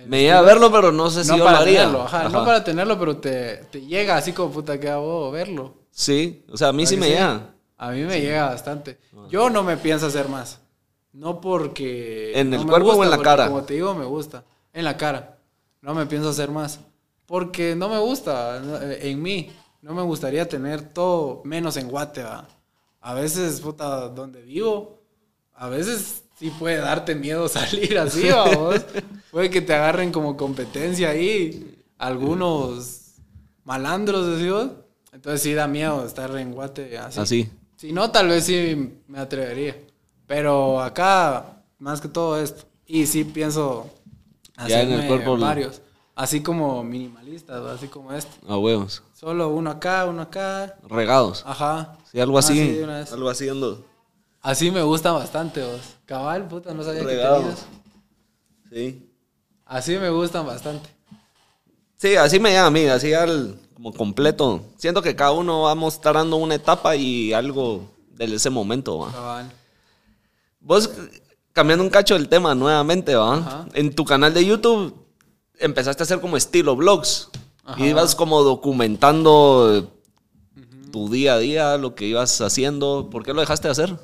Speaker 2: Me iba a verlo, pero no sé si
Speaker 1: no
Speaker 2: yo
Speaker 1: para
Speaker 2: lo haría.
Speaker 1: Tenerlo, ajá, No para tenerlo, pero te, llega así como puta que hago verlo.
Speaker 2: Sí, o sea, a mí sí me llega.
Speaker 1: A mí me llega bastante. Yo no me pienso hacer más. No porque.
Speaker 2: ¿En el cuerpo o en la cara?
Speaker 1: Como te digo, me gusta. En la cara. No me pienso hacer más. Porque no me gusta en mí. No me gustaría tener todo menos en Guate, A veces, puta, donde vivo, a veces sí puede darte miedo salir así, vos. puede que te agarren como competencia ahí algunos malandros, decimos. Entonces sí da miedo estar en Guate así.
Speaker 2: Así.
Speaker 1: Si no, tal vez sí me atrevería. Pero acá, más que todo esto. Y sí pienso hacerme varios. Así como minimalistas, así como esto.
Speaker 2: A huevos.
Speaker 1: Solo uno acá, uno acá.
Speaker 2: Regados.
Speaker 1: Ajá.
Speaker 2: Sí, algo así. algo así ando.
Speaker 1: Así me gusta bastante, vos. Cabal, puta, no sabía que tenías.
Speaker 2: Sí.
Speaker 1: Así me gustan bastante.
Speaker 2: Sí, así me llama a mí, así al, como completo. Siento que cada uno va mostrando una etapa y algo de ese momento, ¿va? Cabal. Vos, cambiando un cacho del tema nuevamente, ¿va? En tu canal de YouTube empezaste a hacer como estilo vlogs. Y ibas como documentando tu día a día, lo que ibas haciendo. ¿Por qué lo dejaste de hacer?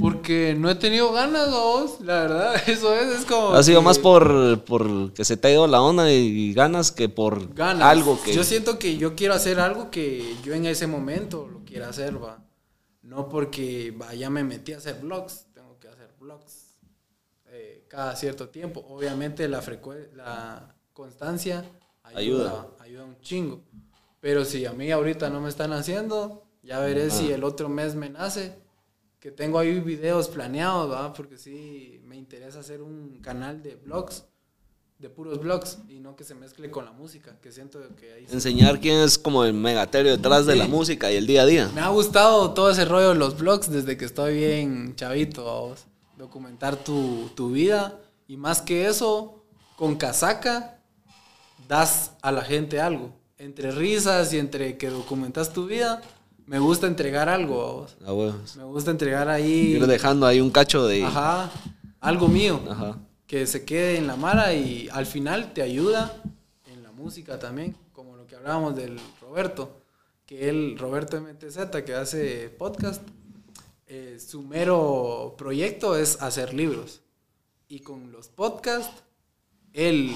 Speaker 1: Porque no he tenido ganas, vos, la verdad, eso es, es como...
Speaker 2: Ha sido más por, por que se te ha ido la onda y ganas que por algo que...
Speaker 1: Yo siento que yo quiero hacer algo que yo en ese momento lo quiera hacer, va. No porque, vaya, me metí a hacer vlogs, tengo que hacer vlogs cada cierto tiempo. Obviamente la, la constancia ayuda, ayuda, un chingo. Pero si a mí ahorita no me están haciendo, ya veré si el otro mes me nace. Que tengo ahí videos planeados, ¿va? Porque sí, me interesa hacer un canal de vlogs, de puros vlogs, y no que se mezcle con la música, que siento que ahí...
Speaker 2: Enseñar quién es como el megaterio detrás de la música y el día a día.
Speaker 1: Me ha gustado todo ese rollo de los vlogs desde que estoy bien chavito, documentar tu, vida y más que eso, con casaca das a la gente algo. Entre risas y entre que documentas tu vida, me gusta entregar algo. Me gusta entregar ahí.
Speaker 2: Ir dejando ahí un cacho de.
Speaker 1: Ajá. Algo mío. Que se quede en la mara y al final te ayuda en la música también. Como lo que hablábamos del Roberto. Que él, Roberto MTZ, que hace podcast, eh, su mero proyecto es hacer libros. Y con los podcasts, él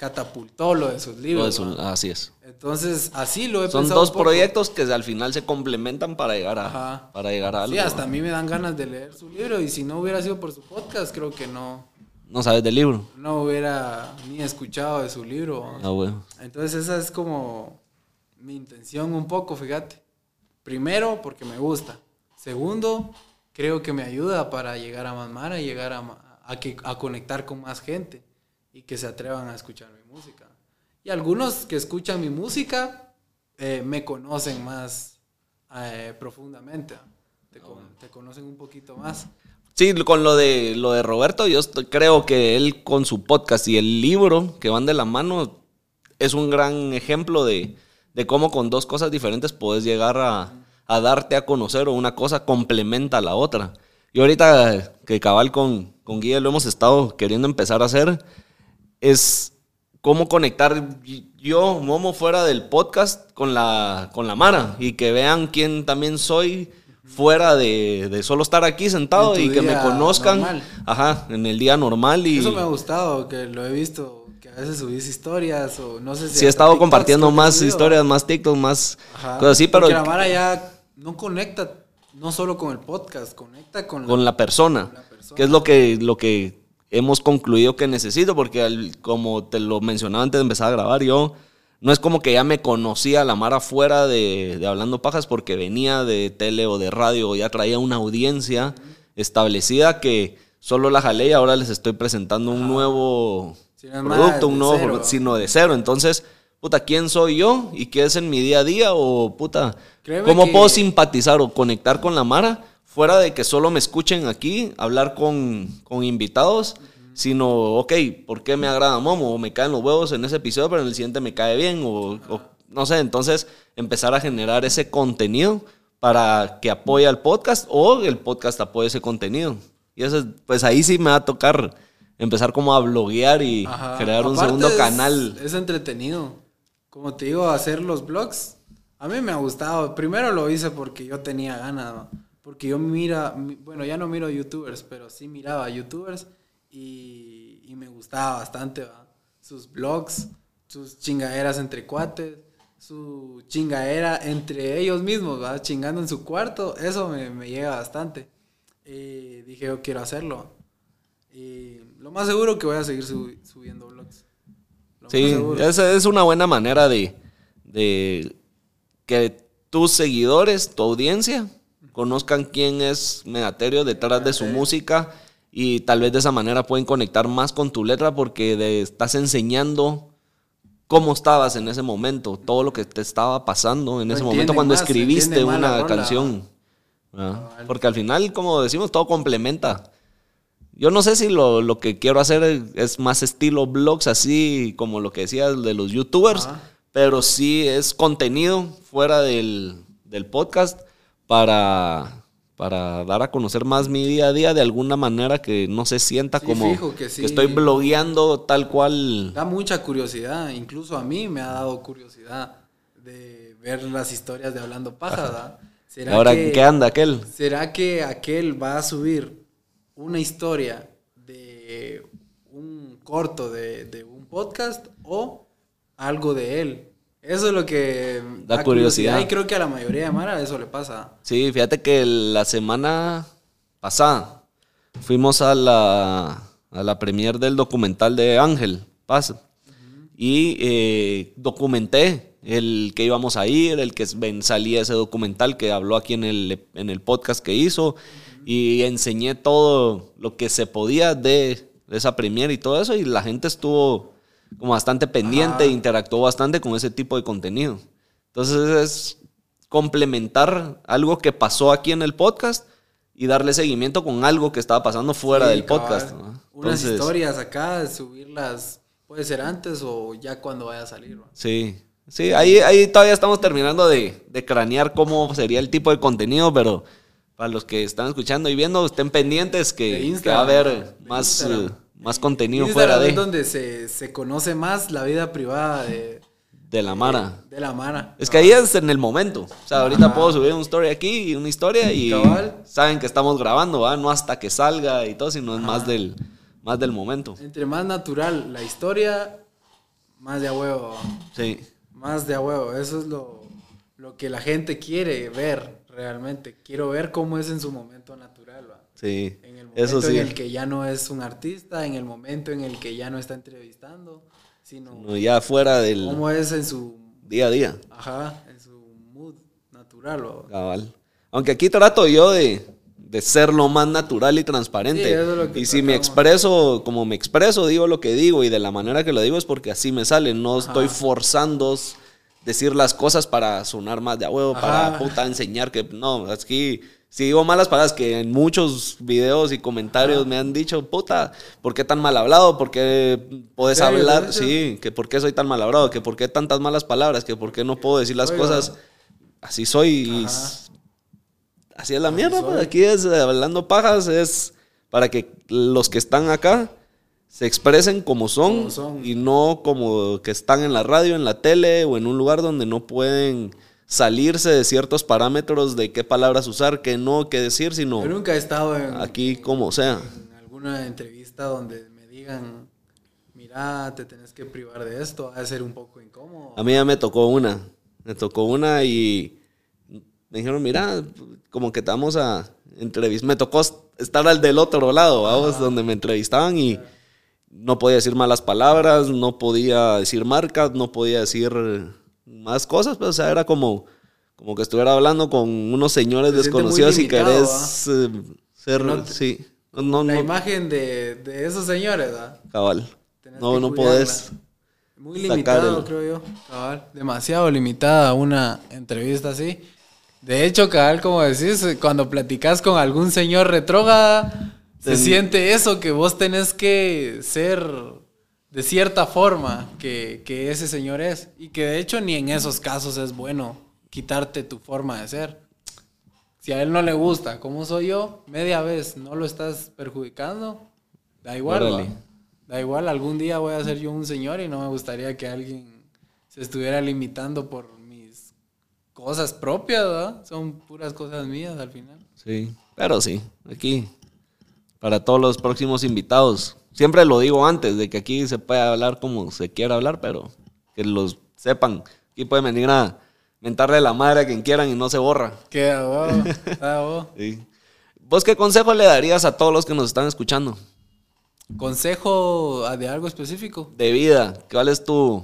Speaker 1: catapultó lo de sus libros.
Speaker 2: Lo de su-
Speaker 1: ¿va?
Speaker 2: así es.
Speaker 1: Entonces, así lo he
Speaker 2: Son
Speaker 1: pensado
Speaker 2: dos proyectos que al final se complementan para llegar a,
Speaker 1: Ajá.
Speaker 2: para llegar a algo.
Speaker 1: Sí, hasta a mí me dan ganas de leer su libro y si no hubiera sido por su podcast, creo que no,
Speaker 2: No sabes del libro.
Speaker 1: no hubiera ni escuchado de su libro.
Speaker 2: Ah, bueno.
Speaker 1: Entonces esa es como mi intención un poco, fíjate. Primero, porque me gusta. Segundo, creo que me ayuda para llegar a más mara y llegar a, a, que, a conectar con más gente y que se atrevan a escuchar mi música. Y algunos que escuchan mi música eh, me conocen más eh, profundamente. ¿ah? Te, con- te conocen un poquito más.
Speaker 2: Sí, con lo de lo de Roberto, yo creo que él con su podcast y el libro que van de la mano es un gran ejemplo de, de cómo con dos cosas diferentes puedes llegar a, a darte a conocer o una cosa complementa a la otra. Y ahorita que cabal con, con Guille lo hemos estado queriendo empezar a hacer, es cómo conectar yo, Momo, fuera del podcast con la, con la Mara y que vean quién también soy fuera de, de solo estar aquí sentado y que me conozcan,
Speaker 1: normal.
Speaker 2: ajá, en el día normal y
Speaker 1: Eso me ha gustado, que lo he visto, que a veces subís historias o no sé si...
Speaker 2: sí he estado
Speaker 1: TikToks
Speaker 2: compartiendo más historias, más TikToks, más
Speaker 1: Ajá.
Speaker 2: cosas así, pero
Speaker 1: Porque la Mara ya no conecta no solo con el podcast, conecta con,
Speaker 2: con la persona,
Speaker 1: con la persona.
Speaker 2: que es lo que, lo que hemos concluido que necesito, porque como te lo mencionaba antes de empezar a grabar, yo no es como que ya me conocía la Mara fuera de, de Hablando Pajas, porque venía de tele o de radio, ya traía una audiencia establecida que solo la jalé y ahora les estoy presentando un nuevo producto, un nuevo,
Speaker 1: cero.
Speaker 2: sino de cero. Entonces, puta, ¿quién soy yo? ¿Y qué es en mi día a día? O, puta,
Speaker 1: Créeme
Speaker 2: ¿cómo
Speaker 1: que-
Speaker 2: puedo simpatizar o conectar con la Mara fuera de que solo me escuchen aquí hablar con, con invitados? Sino, ok, ¿por qué me agrada Momo? O me caen los huevos en ese episodio, pero en el siguiente me cae bien. O, o no sé, entonces empezar a generar ese contenido para que apoye al podcast o el podcast apoye ese contenido. Y eso, es- pues ahí sí me va a tocar empezar como a bloguear y
Speaker 1: Ajá.
Speaker 2: crear un
Speaker 1: Aparte
Speaker 2: segundo
Speaker 1: es-
Speaker 2: canal.
Speaker 1: Es entretenido. Como te digo, hacer los blogs, a mí me ha gustado. Primero lo hice porque yo tenía ganas, ¿no? Porque yo mira, mi- bueno, ya no miro youtubers, pero sí miraba youtubers y, y me gustaba bastante, ¿va? Sus blogs, sus chingaderas entre cuates, su chingadera entre ellos mismos, ¿va? Chingando en su cuarto, eso me, me llega bastante. Y dije, yo quiero hacerlo. Y lo más seguro que voy a seguir subi- subiendo. Lo más
Speaker 2: Sí, esa es una buena manera de, de que tus seguidores, tu audiencia, conozcan quién es Megaterio detrás de su música y tal vez de esa manera pueden conectar más con tu letra porque de- estás enseñando cómo estabas en ese momento, todo lo que te estaba pasando en ese momento cuando
Speaker 1: más,
Speaker 2: escribiste una canción.
Speaker 1: Cabal.
Speaker 2: Porque al final, como decimos, todo complementa. Yo no sé si lo, lo que quiero hacer es, más estilo blogs, así como lo que decías de los youtubers, pero sí es contenido fuera del, del podcast para, para dar a conocer más mi día a día de alguna manera que no se sienta
Speaker 1: Sí,
Speaker 2: como
Speaker 1: fijo que sí.
Speaker 2: estoy blogueando tal cual.
Speaker 1: Da mucha curiosidad, incluso a mí me ha dado curiosidad de ver las historias de Hablando Paja. ¿Será
Speaker 2: Ahora,
Speaker 1: que-
Speaker 2: ¿qué anda aquel?
Speaker 1: ¿Será que aquel va a subir una historia de un corto de, de un podcast o algo de él? Eso es lo que
Speaker 2: Da curiosidad.
Speaker 1: Y creo que a la mayoría de Mara eso le pasa.
Speaker 2: Sí, fíjate que la semana pasada fuimos a la, a la premier del documental de Ángel Paz y eh, documenté el que íbamos a ir, el que ven- salía ese documental que habló aquí en el, en el podcast que hizo y enseñé todo lo que se podía de, de esa premier y todo eso y la gente estuvo como bastante pendiente,
Speaker 1: Ajá.
Speaker 2: interactuó bastante con ese tipo de contenido. Entonces es complementar algo que pasó aquí en el podcast y darle seguimiento con algo que estaba pasando fuera
Speaker 1: Sí,
Speaker 2: del
Speaker 1: cabal.
Speaker 2: podcast. ¿no?
Speaker 1: Unas historias acá, subirlas, puede ser antes o ya cuando vaya a salir.
Speaker 2: Sí, sí, ahí, ahí todavía estamos terminando de, de cranear cómo sería el tipo de contenido, pero para los que están escuchando y viendo, estén pendientes que, que va a haber más,
Speaker 1: Instagram.
Speaker 2: Más contenido
Speaker 1: Instagram
Speaker 2: fuera
Speaker 1: es
Speaker 2: de,
Speaker 1: donde se, se conoce más la vida privada de,
Speaker 2: de la Mara.
Speaker 1: de la Mara.
Speaker 2: Es que ahí es en el momento. O sea, ahorita
Speaker 1: Ajá.
Speaker 2: puedo subir una story aquí y una historia y
Speaker 1: Cabal.
Speaker 2: saben que estamos grabando, ¿va? No hasta que salga y todo, sino es más del, más del momento.
Speaker 1: Entre más natural la historia, más de a huevo.
Speaker 2: Sí.
Speaker 1: Más de a huevo. Eso es lo, lo que la gente quiere ver realmente. Quiero ver cómo es en su momento natural. ¿va?
Speaker 2: Sí.
Speaker 1: En momento
Speaker 2: Eso sí.
Speaker 1: en el que ya no es un artista, en el momento en el que ya no está entrevistando, sino
Speaker 2: No, ya fuera del
Speaker 1: cómo es en su,
Speaker 2: día a día.
Speaker 1: ajá, en su mood natural. ¿va?
Speaker 2: Cabal. Aunque aquí trato yo de, de ser lo más natural y transparente.
Speaker 1: Sí, eso es lo que
Speaker 2: y si me expreso como me expreso, digo lo que digo y de la manera que lo digo es porque así me sale. No estoy forzando decir las cosas para sonar más de a huevo, para puta enseñar que no, aquí si digo malas palabras que en muchos videos y comentarios me han dicho, puta, ¿por qué tan mal hablado? ¿Por qué puedes
Speaker 1: ¿En serio?
Speaker 2: hablar? Sí, que por qué soy tan mal hablado, que por qué tantas malas palabras, que por qué no puedo decir las
Speaker 1: Oiga.
Speaker 2: cosas así soy y
Speaker 1: Ajá.
Speaker 2: así es la mierda, pues, aquí es eh, hablando pajas, es para que los que están acá se expresen como son,
Speaker 1: Como son.
Speaker 2: y no como que están en la radio, en la tele o en un lugar donde no pueden salirse de ciertos parámetros de qué palabras usar, qué no, qué decir, sino
Speaker 1: Yo nunca he estado en,
Speaker 2: aquí como sea.
Speaker 1: en alguna entrevista donde me digan, mira, te tenés que privar de esto, va a ser un poco incómodo.
Speaker 2: A mí ya me tocó una. Me tocó una y me dijeron, mira, como que te vamos a entrevistar. Me tocó estar al del otro lado, vamos, donde me entrevistaban y no podía decir malas palabras, no podía decir marcas, no podía decir más cosas, pues, o sea, era como, como que estuviera hablando con unos señores
Speaker 1: Se
Speaker 2: desconocidos y querés eh, ser,
Speaker 1: No te-
Speaker 2: sí, no, no,
Speaker 1: La imagen de, de esos señores, ¿verdad?
Speaker 2: cabal,
Speaker 1: Tenés
Speaker 2: no, no podés.
Speaker 1: Muy limitado,
Speaker 2: el-
Speaker 1: creo yo. Cabal. Demasiado limitada una entrevista así. De hecho, cabal, como decís, cuando platicas con algún señor retrógrada, se siente eso, que vos tenés que ser de cierta forma que, que ese señor es. Y que de hecho ni en esos casos es bueno quitarte tu forma de ser. Si a él no le gusta como soy yo, media vez no lo estás perjudicando, da igual. Da igual, algún día voy a ser yo un señor y no me gustaría que alguien se estuviera limitando por mis cosas propias, ¿verdad? Son puras cosas mías al final.
Speaker 2: Sí, pero sí, aquí, para todos los próximos invitados, siempre lo digo antes de que aquí se puede hablar como se quiera hablar, pero que los sepan, aquí pueden venir a mentarle la madre a quien quieran y no se borra.
Speaker 1: Ah, wow.
Speaker 2: Sí. ¿Vos qué consejo le darías a todos los que nos están escuchando?
Speaker 1: ¿Consejo de algo específico?
Speaker 2: De vida, ¿cuál es tu,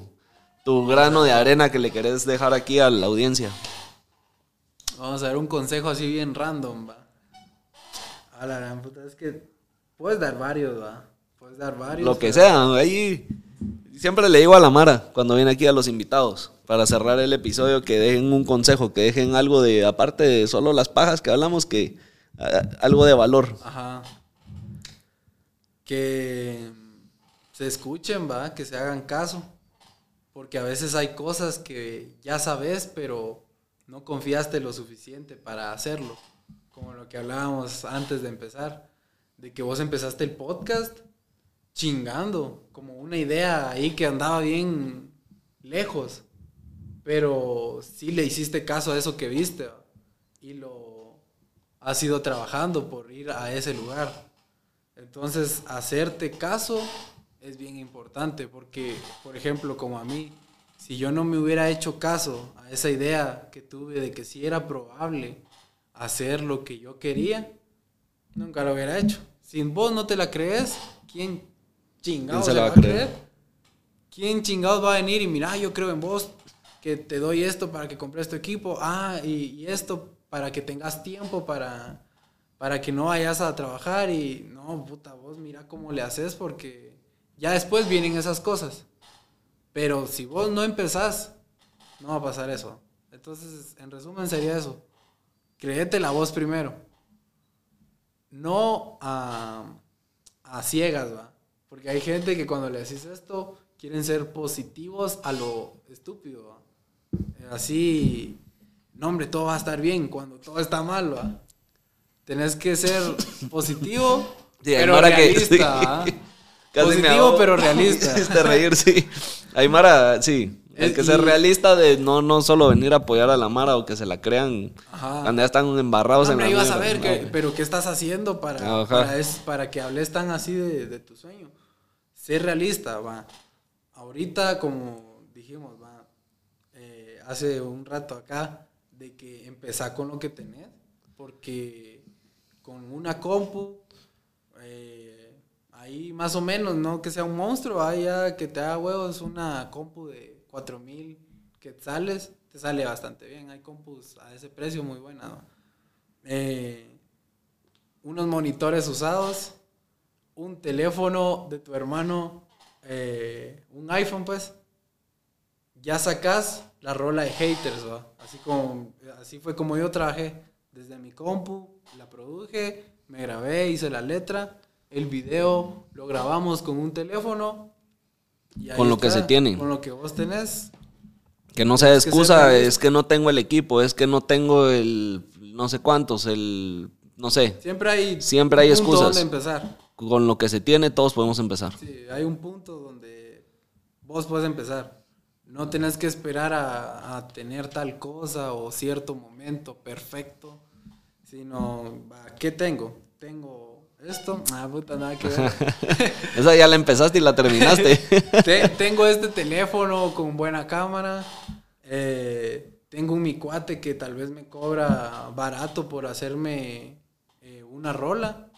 Speaker 2: tu grano de arena que le querés dejar aquí a la audiencia?
Speaker 1: Vamos a ver un consejo así bien random, va. A la gran puta, es que puedes dar varios, va. Puedes dar varios.
Speaker 2: Lo que
Speaker 1: pero-
Speaker 2: sea, ahí siempre le digo a la Mara cuando viene aquí a los invitados, para cerrar el episodio, que dejen un consejo, que dejen algo de, aparte de solo las pajas que hablamos, que a- algo de valor.
Speaker 1: Ajá. Que se escuchen, va, que se hagan caso. Porque a veces hay cosas que ya sabes, pero no confiaste lo suficiente para hacerlo. Como lo que hablábamos antes de empezar. De que vos empezaste el podcast chingando. Como una idea ahí que andaba bien lejos. Pero sí le hiciste caso a eso que viste. Y lo has ido trabajando por ir a ese lugar. Entonces, hacerte caso es bien importante porque, por ejemplo, como a mí, si yo no me hubiera hecho caso a esa idea que tuve de que sí era probable hacer lo que yo quería, nunca lo hubiera hecho. Si vos no te la crees, ¿quién chingados
Speaker 2: se
Speaker 1: se
Speaker 2: la va a
Speaker 1: a
Speaker 2: creer?
Speaker 1: creer? ¿Quién chingados va a venir y mira, yo creo en vos, que te doy esto para que compres tu equipo, ah, y, y esto para que tengas tiempo para, para que no vayas a trabajar y no, puta, vos mira cómo le haces porque ya después vienen esas cosas. Pero si vos no empezás, no va a pasar eso. Entonces, en resumen sería eso. Créete la voz primero. No a, a ciegas, va. Porque hay gente que cuando le decís esto, quieren ser positivos a lo estúpido, va. Así, no hombre, todo va a estar bien cuando todo está mal, va. Tenés que ser positivo,
Speaker 2: Sí,
Speaker 1: pero
Speaker 2: que-
Speaker 1: realista, Positivo, pero realista.
Speaker 2: Hiciste reír, sí. Aymara, sí. Hay
Speaker 1: Es-
Speaker 2: que ser realista de no, no solo venir a apoyar a la Mara o que se la crean
Speaker 1: Ajá.
Speaker 2: cuando ya están embarrados
Speaker 1: No,
Speaker 2: en la
Speaker 1: ibas a ver, que- pero ¿qué estás haciendo para, para, es- para que hables tan así de, de tu sueño? Ser realista, va. Ahorita, como dijimos, va, eh, hace un rato acá, de que empezar con lo que tenés, porque con una compu, eh, ahí más o menos, no que sea un monstruo, ahí ya que te haga huevos una compu de 4000 quetzales, te sale bastante bien. Hay compus a ese precio muy buenas. ¿no? Eh, unos monitores usados, un teléfono de tu hermano, eh, un iPhone, pues. Ya sacas la rola de haters. Así, como, así fue como yo trabajé. Desde mi compu, la produje, me grabé, hice la letra, el video lo grabamos con un teléfono.
Speaker 2: Con lo que se tiene.
Speaker 1: Con lo que vos tenés.
Speaker 2: Que no sea
Speaker 1: que
Speaker 2: excusa, es que no tengo el equipo, es que no tengo el no sé cuántos, el no sé.
Speaker 1: Siempre hay,
Speaker 2: Siempre hay excusas.
Speaker 1: donde empezar.
Speaker 2: Con lo que se tiene todos podemos empezar.
Speaker 1: Sí, hay un punto donde vos puedes empezar. No tenés que esperar a, a tener tal cosa o cierto momento perfecto, sino, ¿qué tengo? Tengo esto, ah, puta, nada que ver.
Speaker 2: Esa ya la empezaste y la terminaste.
Speaker 1: Te- tengo este teléfono con buena cámara, eh, tengo un mi cuate que tal vez me cobra barato por hacerme eh, una rola,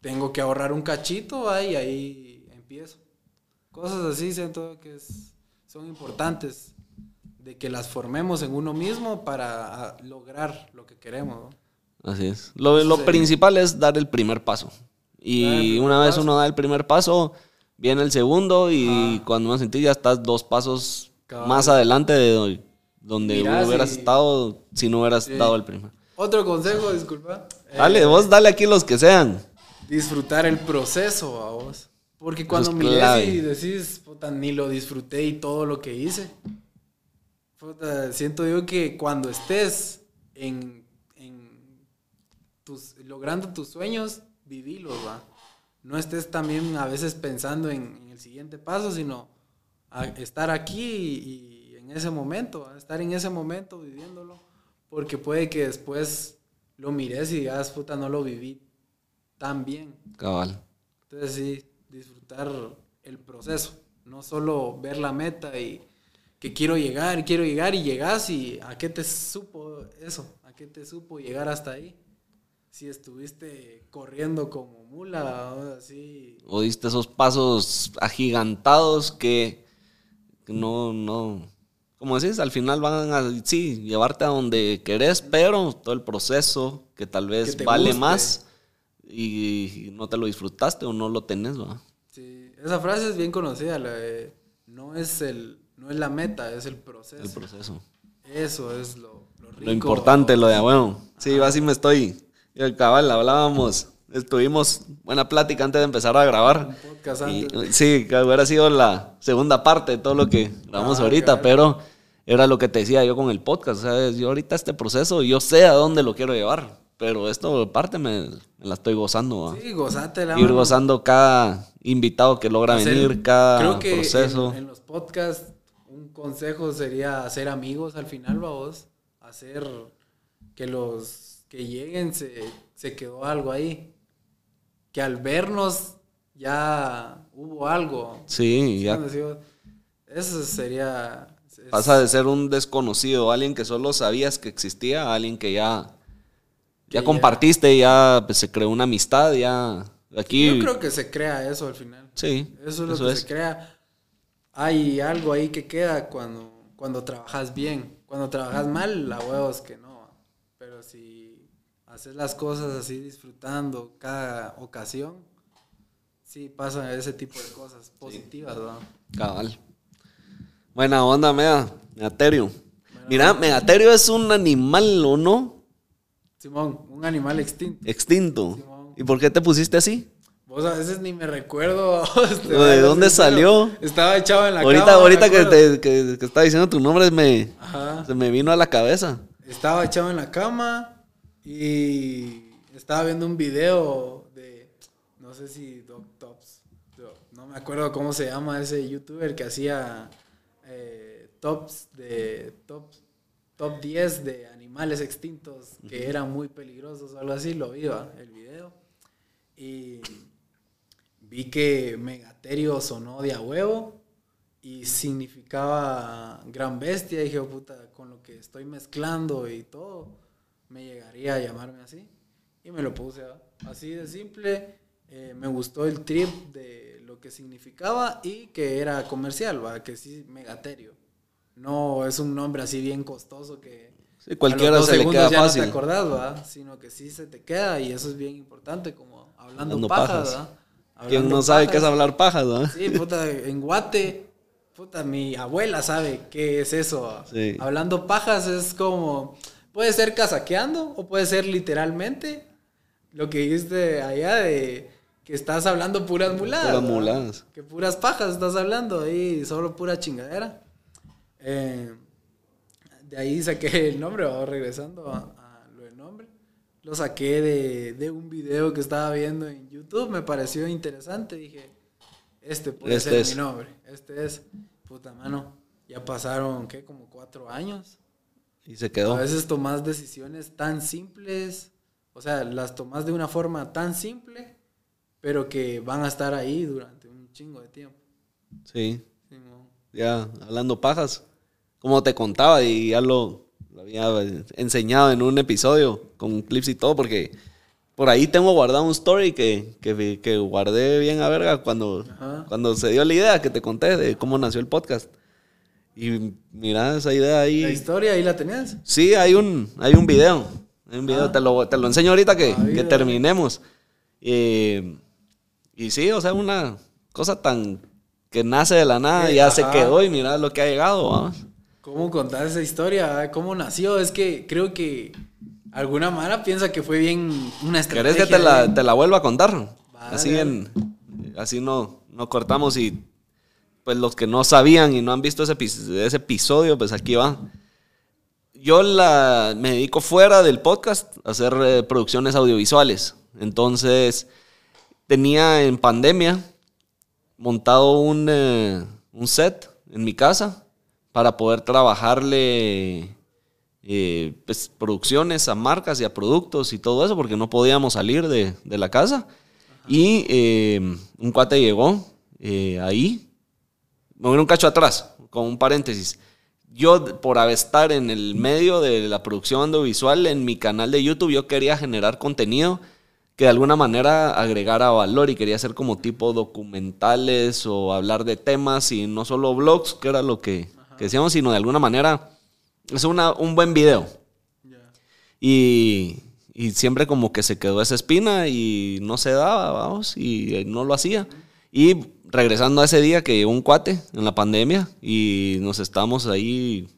Speaker 1: tengo que ahorrar un cachito ahí, ahí empiezo. Cosas así siento que es- son importantes de que las formemos en uno mismo para ah, lograr lo que queremos. ¿no?
Speaker 2: Así es. Lo, lo
Speaker 1: Sí.
Speaker 2: principal es dar el primer paso. Y
Speaker 1: primer
Speaker 2: una vez
Speaker 1: paso.
Speaker 2: uno da el primer paso, viene el segundo y
Speaker 1: Ajá.
Speaker 2: cuando me sentí ya estás dos pasos más adelante de do- donde
Speaker 1: Mirás
Speaker 2: hubieras
Speaker 1: y-
Speaker 2: estado si no hubieras
Speaker 1: Sí.
Speaker 2: dado el primer.
Speaker 1: Otro consejo, disculpa. eh,
Speaker 2: Dale, vos dale aquí los que sean.
Speaker 1: disfrutar el proceso a vos. Porque cuando
Speaker 2: es
Speaker 1: mires
Speaker 2: clave.
Speaker 1: y decís, puta, ni lo disfruté y todo lo que hice. Puta, siento yo que cuando estés en, logrando tus sueños, vivílos, va. No estés también a veces pensando en, en el siguiente paso, sino a estar aquí y, y en ese momento, estar en ese momento viviéndolo. Porque puede que después lo mires y digas, puta, no lo viví tan bien.
Speaker 2: Cabal.
Speaker 1: Entonces sí, disfrutar el proceso, no solo ver la meta y que quiero llegar, quiero llegar y llegas y a qué te supo eso, a qué te supo llegar hasta ahí. Si estuviste corriendo como mula o así.
Speaker 2: O diste esos pasos agigantados que, no, no. Como decís, al final van a, sí, llevarte a donde querés, pero todo el proceso que tal vez
Speaker 1: Que
Speaker 2: vale
Speaker 1: guste.
Speaker 2: más y no te lo disfrutaste o no lo tenés, ¿va?
Speaker 1: Sí, esa frase es bien conocida, la de, no es el no es la meta, es el proceso.
Speaker 2: El proceso.
Speaker 1: Eso es lo, lo rico.
Speaker 2: Lo importante, lo de a huevo. Sí, yo así me estoy. Yo, cabal, hablábamos, estuvimos buena plática antes de empezar a grabar.
Speaker 1: Un podcast
Speaker 2: Y,
Speaker 1: antes.
Speaker 2: sí, que hubiera sido la segunda parte de todo lo que grabamos
Speaker 1: Ah,
Speaker 2: ahorita,
Speaker 1: claro.
Speaker 2: pero era lo que te decía yo con el podcast. O sea, yo ahorita este proceso, yo sé a dónde lo quiero llevar, pero esto parte me, me la estoy gozando. ¿va?
Speaker 1: Sí, gozátela.
Speaker 2: Ir
Speaker 1: mano.
Speaker 2: gozando cada invitado que logra venir, cada
Speaker 1: creo que
Speaker 2: proceso.
Speaker 1: En, en los podcasts, un consejo sería hacer amigos al final, vos. Hacer que los que lleguen se, se quedó algo ahí. Que al vernos ya hubo algo.
Speaker 2: Sí, ya.
Speaker 1: Eso sería. es-
Speaker 2: Pasa de ser un desconocido, alguien que solo sabías que existía, a alguien que ya,
Speaker 1: Que
Speaker 2: ya
Speaker 1: ya-
Speaker 2: compartiste, ya pues, se creó una amistad, ya aquí.
Speaker 1: Yo creo que se crea eso al final.
Speaker 2: Sí,
Speaker 1: Eso es lo que se crea. Hay algo ahí que queda cuando, cuando trabajas bien. Cuando trabajas mal, la huevos que no. Haces las cosas así disfrutando cada ocasión, sí pasan ese tipo de cosas positivas, ¿no?
Speaker 2: Cabal. Buena onda, Mega. Megaterio. Mira, Megaterio es un animal, ¿o no?
Speaker 1: Simón, un animal extinto.
Speaker 2: Extinto.
Speaker 1: Simón.
Speaker 2: ¿Y por qué te pusiste así?
Speaker 1: Vos a veces ni me recuerdo. este,
Speaker 2: ¿De dónde salió?
Speaker 1: Estaba echado en la
Speaker 2: ahorita
Speaker 1: cama.
Speaker 2: ahorita que, te, que, que estaba diciendo tu nombre me,
Speaker 1: Ajá.
Speaker 2: se me vino a la cabeza.
Speaker 1: Estaba echado en la cama y estaba viendo un video de, no sé si Doc Tops, no me acuerdo cómo se llama ese youtuber que hacía eh, tops de top, top 10 de animales extintos que eran muy peligrosos o algo así, lo vi el video. Y vi que Megaterio sonó de a huevo y significaba gran bestia. Y dije, "Oh, puta, con lo que estoy mezclando y todo, me llegaría a llamarme así. Y me lo puse ¿va? así de simple. Eh, me gustó el trip de lo que significaba y que era comercial, ¿va? que sí, Megaterio. No es un nombre así bien costoso que
Speaker 2: Sí, cualquiera
Speaker 1: a los dos
Speaker 2: se le queda
Speaker 1: ya
Speaker 2: fácil.
Speaker 1: no te acordás, ¿va? Sino que sí se te queda y eso es bien importante, como hablando,
Speaker 2: Hablando
Speaker 1: pajas,
Speaker 2: pajas.
Speaker 1: ¿va?
Speaker 2: ¿Quién no sabe qué es hablar pajas, no?
Speaker 1: Sí, puta, en Guate, puta, mi abuela sabe qué es eso. ¿va?
Speaker 2: Sí.
Speaker 1: Hablando pajas es como, puede ser casaqueando o puede ser literalmente lo que dijiste allá de que estás hablando puras muladas.
Speaker 2: Puras muladas.
Speaker 1: Que puras pajas estás hablando ahí, solo pura chingadera. Eh, de ahí saqué el nombre, regresando a, a lo del nombre. Lo saqué de, de un video que estaba viendo en YouTube, me pareció interesante. Dije, este puede
Speaker 2: Este
Speaker 1: ser
Speaker 2: es.
Speaker 1: mi nombre. Este es, puta mano. Ya pasaron, ¿qué? Como cuatro años.
Speaker 2: Y se quedó.
Speaker 1: A veces tomas decisiones tan simples, o sea, las tomas de una forma tan simple, pero que van a estar ahí durante un chingo de tiempo.
Speaker 2: Sí.
Speaker 1: Simón.
Speaker 2: ya hablando pajas, como te contaba y ya lo, lo había enseñado en un episodio con clips y todo, porque por ahí tengo guardado un story que, que, que guardé bien a verga cuando,
Speaker 1: Ajá.
Speaker 2: cuando se dio la idea que te conté de cómo nació el podcast. Y mira esa idea ahí.
Speaker 1: La historia ahí la tenías.
Speaker 2: Sí, hay un, hay un video. Hay un video,
Speaker 1: Ah.
Speaker 2: te, lo, te lo enseño ahorita que,
Speaker 1: Ah,
Speaker 2: que terminemos. Eh, y sí, o sea, una cosa tan que nace de la nada,
Speaker 1: Sí,
Speaker 2: ya se
Speaker 1: ajá.
Speaker 2: quedó y mira lo que ha llegado, vamos.
Speaker 1: ¿Cómo contar esa historia? ¿Cómo nació? Es que creo que alguna mara piensa que fue bien una estrategia.
Speaker 2: ¿Querés que te la, te la vuelva a contar?
Speaker 1: Vale.
Speaker 2: Así en, así no, no cortamos y pues los que no sabían y no han visto ese, ese episodio, pues aquí va. Yo la, me dedico fuera del podcast a hacer eh, producciones audiovisuales. Entonces, tenía en pandemia montado un, eh, un set en mi casa para poder trabajarle eh, pues, producciones a marcas y a productos y todo eso, porque no podíamos salir de, de la casa. Y eh, un cuate llegó eh, ahí, me voy un cacho atrás, con un paréntesis. Yo, por estar en el medio de la producción audiovisual en mi canal de YouTube, yo quería generar contenido que de alguna manera agregara valor y quería hacer como tipo documentales o hablar de temas y no solo blogs, que era lo que, que decíamos, sino de alguna manera es una, un buen video.
Speaker 1: Ya.
Speaker 2: Y, y siempre como que se quedó esa espina y no se daba, vamos, y no lo hacía. Y regresando a ese día que llegó un cuate en la pandemia y nos estábamos ahí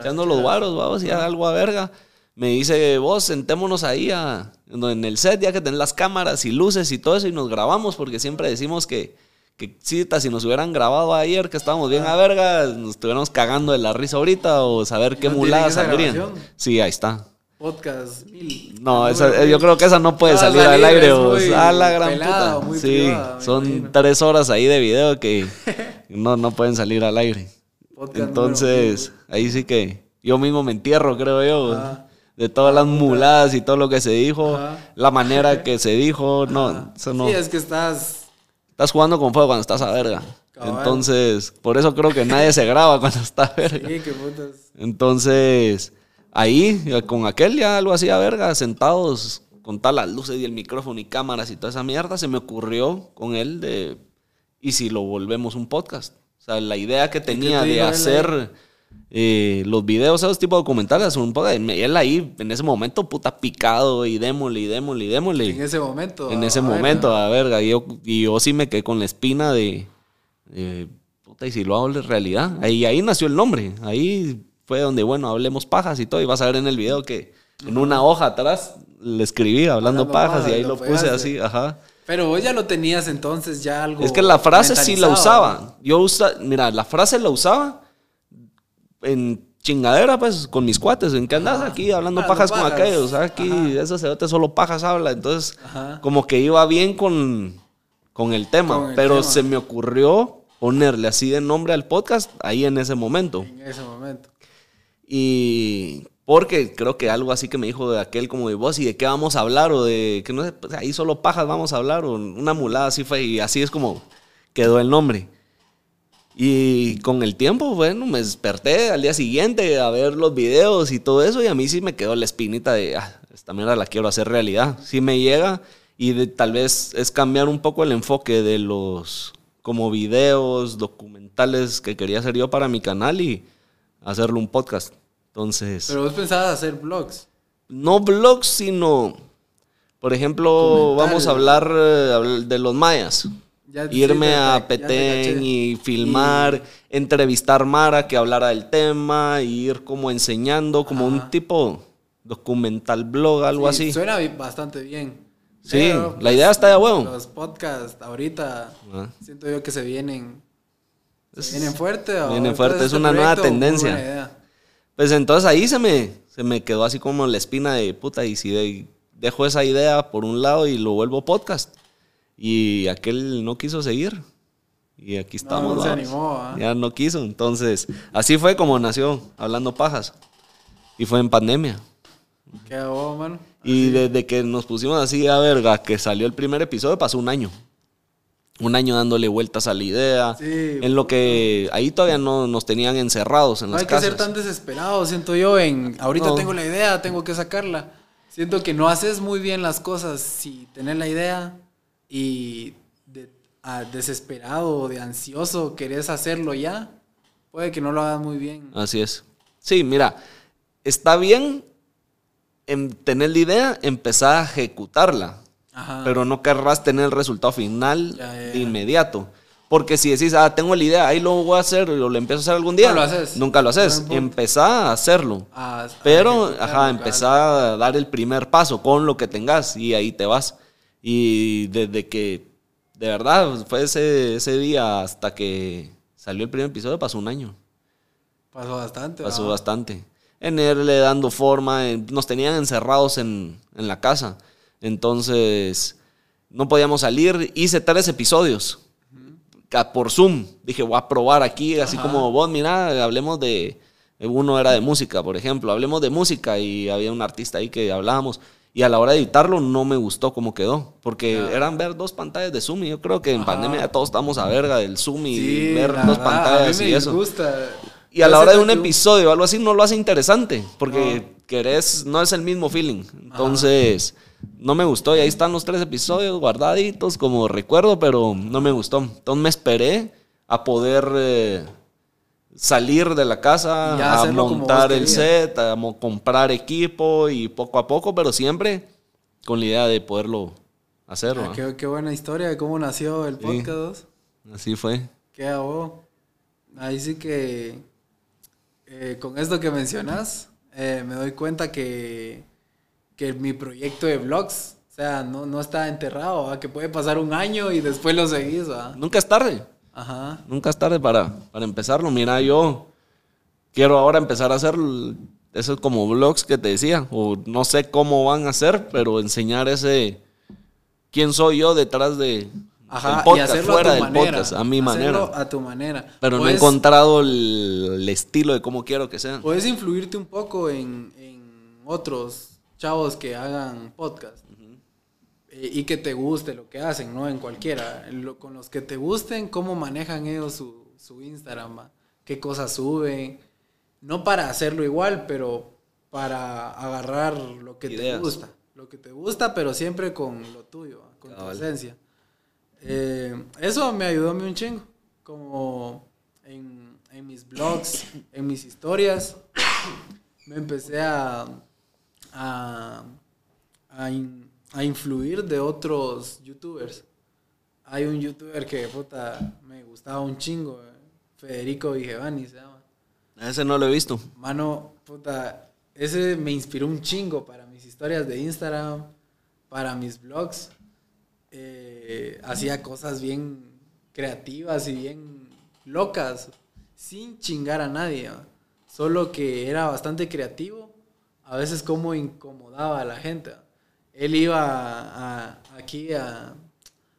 Speaker 1: Echando
Speaker 2: los guaros, vamos, y algo a verga. Me dice, vos sentémonos ahí a- en el set, ya que tenés las cámaras y luces y todo eso, y nos grabamos, porque siempre decimos que, que cita, si nos hubieran grabado ayer, que estábamos bien a verga, nos estuviéramos cagando de la risa ahorita, o saber qué
Speaker 1: esa
Speaker 2: saldrían. Sí, ahí está.
Speaker 1: Podcast mil.
Speaker 2: No, esa- yo creo que esa no puede
Speaker 1: No va a
Speaker 2: salir al aire.
Speaker 1: muy
Speaker 2: a la gran
Speaker 1: pelada,
Speaker 2: puta.
Speaker 1: muy
Speaker 2: sí,
Speaker 1: privada,
Speaker 2: son
Speaker 1: imagino.
Speaker 2: tres horas ahí de video que no, no pueden salir al aire.
Speaker 1: Podcast número
Speaker 2: Entonces, ahí sí que yo mismo me entierro, creo yo.
Speaker 1: Ajá.
Speaker 2: De todas las muladas y todo lo que se dijo, la manera que se dijo, no, eso no.
Speaker 1: Sí, es que estás.
Speaker 2: Estás jugando con fuego cuando estás a verga.
Speaker 1: Cabal.
Speaker 2: Entonces, por eso creo que nadie se graba cuando está a verga.
Speaker 1: Sí, que putas.
Speaker 2: Entonces, ahí, eh, con aquel ya algo así a verga, sentados con todas las luces y el micrófono y cámaras y toda esa mierda, se me ocurrió con él de, ¿y si lo volvemos un podcast? O sea, la idea que tenía
Speaker 1: te
Speaker 2: de hacer eh, los videos, esos tipos de documentales, un podcast, y él ahí, en ese momento, puta, picado y démosle y démosle y démosle.
Speaker 1: En ese momento.
Speaker 2: En ese
Speaker 1: a
Speaker 2: momento, a verga, y yo, y yo sí me quedé con la espina de, de, puta, y si lo hago en realidad. Ahí, ahí nació el nombre, ahí fue donde, bueno, hablemos pajas y todo, y vas a ver en el video que en una hoja atrás le escribí hablando,
Speaker 1: Hablando
Speaker 2: pajas,
Speaker 1: pajas,
Speaker 2: y ahí
Speaker 1: lo
Speaker 2: puse así, ajá.
Speaker 1: Pero vos ya lo tenías entonces ya algo.
Speaker 2: Es que la frase sí la usaba. Yo usa, mira, la frase la usaba en chingadera, pues, con mis cuates. ¿En qué andas aquí hablando
Speaker 1: Hablando
Speaker 2: pajas, con aquellos? Aquí,
Speaker 1: Ajá.
Speaker 2: ese cerote solo pajas habla. Entonces,
Speaker 1: Ajá.
Speaker 2: como que iba bien con, con el tema.
Speaker 1: Con el
Speaker 2: pero
Speaker 1: tema.
Speaker 2: se me ocurrió ponerle así de nombre al podcast ahí en ese momento.
Speaker 1: En ese momento.
Speaker 2: Y porque creo que algo así que me dijo de aquel como de vos y de qué vamos a hablar o de que no sé, pues, ahí solo pajas vamos a hablar o una mulada así fue y así es como quedó el nombre. Y con el tiempo, bueno, me desperté al día siguiente a ver los videos y todo eso y a mí sí me quedó la espinita de, ah, esta mierda la quiero hacer realidad. Sí me llega y tal vez es cambiar un poco el enfoque de los como videos, documentales que quería hacer yo para mi canal y hacerlo un podcast. Entonces,
Speaker 1: Pero vos pensabas hacer vlogs.
Speaker 2: no blogs, sino, por ejemplo, vamos a hablar eh, de los mayas.
Speaker 1: Ya-
Speaker 2: Irme
Speaker 1: sí,
Speaker 2: a Petén y filmar, entrevistar Mara que hablara del tema, y ir como enseñando, como un tipo documental blog, algo
Speaker 1: Sí,
Speaker 2: así.
Speaker 1: Suena bastante bien.
Speaker 2: Sí, la idea está de huevo.
Speaker 1: Los podcasts ahorita
Speaker 2: Ah.
Speaker 1: siento yo que se vienen. Se vienen fuerte. o
Speaker 2: viene
Speaker 1: todo
Speaker 2: fuerte,
Speaker 1: este
Speaker 2: es una nueva tendencia. Pues entonces ahí se me, se me quedó así como la espina de puta, y si de- dejo esa idea por un lado y lo vuelvo podcast. Y aquel no quiso seguir. Y aquí estamos.
Speaker 1: no se
Speaker 2: vamos.
Speaker 1: animó, ¿ah?
Speaker 2: Ya no quiso. Entonces, así fue como nació, hablando pajas. Y fue en pandemia.
Speaker 1: ¿Qué mano?
Speaker 2: Y desde que nos pusimos así a verga, que salió el primer episodio, pasó un año. Un año dándole vueltas a la idea.
Speaker 1: Sí.
Speaker 2: en lo que ahí todavía no nos tenían encerrados en
Speaker 1: No
Speaker 2: las
Speaker 1: hay que ser tan desesperado, siento yo, en ahorita
Speaker 2: No.
Speaker 1: tengo la idea, tengo que sacarla. Siento que no haces muy bien las cosas si tenés la idea y de, a desesperado o de ansioso querés hacerlo ya, puede que no lo hagas muy bien.
Speaker 2: Así es. Sí, mira, está bien en tener la idea, empezar a ejecutarla,
Speaker 1: Ajá.
Speaker 2: pero no querrás tener el resultado final
Speaker 1: Ya, ya,
Speaker 2: de inmediato. Porque si decís, ah, tengo la idea, ahí lo voy a hacer, o lo empiezo a hacer algún día,
Speaker 1: No lo haces.
Speaker 2: nunca lo haces.
Speaker 1: Punto.
Speaker 2: Empezá a hacerlo.
Speaker 1: A- a
Speaker 2: Pero,
Speaker 1: ejecutarlo,
Speaker 2: ajá, empezá a dar el primer paso con lo que tengas y ahí te vas. Y desde que, de verdad, fue ese, ese día hasta que salió el primer episodio, pasó un año.
Speaker 1: Pasó bastante.
Speaker 2: Pasó bastante. En irle dando forma, nos tenían encerrados en, en la casa. Entonces, no podíamos salir. Hice tres episodios por Zoom. Dije, voy a probar aquí, así
Speaker 1: Ajá.
Speaker 2: como vos, mira, hablemos de. Uno era de música, por ejemplo. Hablemos de música y había un artista ahí que hablábamos. Y a la hora de editarlo no me gustó cómo quedó. Porque eran ver dos pantallas de Zoom. Y yo creo que en
Speaker 1: Ajá.
Speaker 2: pandemia ya todos estamos a verga del Zoom y
Speaker 1: Sí,
Speaker 2: ver dos
Speaker 1: verdad,
Speaker 2: pantallas
Speaker 1: a mí me
Speaker 2: y eso.
Speaker 1: gusta.
Speaker 2: Y a la hora de un episodio o algo así no lo hace interesante, porque querés, no es el mismo feeling. Entonces, no me gustó y ahí están los tres episodios guardaditos como recuerdo, pero no me gustó. Entonces me esperé a poder eh, salir de la casa, a montar el set, a comprar equipo y poco a poco, pero siempre con la idea de poderlo hacer.
Speaker 1: Ah, qué, qué buena historia de cómo nació el podcast.
Speaker 2: Así fue.
Speaker 1: ¿Qué hago? Ahí sí que eh, con esto que mencionas, eh, me doy cuenta que, que mi proyecto de vlogs, o sea, no, no está enterrado, ¿va? que puede pasar un año y después lo seguís, ¿va?
Speaker 2: Nunca es tarde.
Speaker 1: Ajá.
Speaker 2: Nunca es tarde para, para empezarlo. Mira, yo quiero ahora empezar a hacer esos como vlogs que te decía. O no sé cómo van a ser, pero enseñar ese quién soy yo detrás de
Speaker 1: Ajá,
Speaker 2: podcast,
Speaker 1: y hacerlo
Speaker 2: fuera
Speaker 1: a tu
Speaker 2: del
Speaker 1: manera.
Speaker 2: podcast, a mi
Speaker 1: hacerlo
Speaker 2: manera.
Speaker 1: a tu manera.
Speaker 2: Pero no he encontrado el, el estilo de cómo quiero que sean.
Speaker 1: Puedes influirte un poco en, en otros chavos que hagan podcast. Eh, y que te guste lo que hacen, ¿no? En cualquiera. Lo- con los que te gusten, cómo manejan ellos su, su Instagram, ¿va? qué cosas suben. No para hacerlo igual, pero para agarrar lo que
Speaker 2: Ideas.
Speaker 1: te gusta. Lo que te gusta, pero siempre con lo tuyo, ¿va? con
Speaker 2: Cabal.
Speaker 1: tu esencia. Eh, eso me ayudó a mí un chingo. Como en, en mis blogs, en mis historias, me empecé a, a, a, in- a influir de otros youtubers. Hay un youtuber que puta, me gustaba un chingo, eh, Federico Vigevani se llama.
Speaker 2: Ese no lo he visto.
Speaker 1: Mano, puta, ese me inspiró un chingo para mis historias de Instagram, para mis blogs. Eh, hacía cosas bien creativas y bien locas, sin chingar a nadie. Solo que era bastante creativo, a veces como incomodaba a la gente. ¿va? Él iba a- aquí a,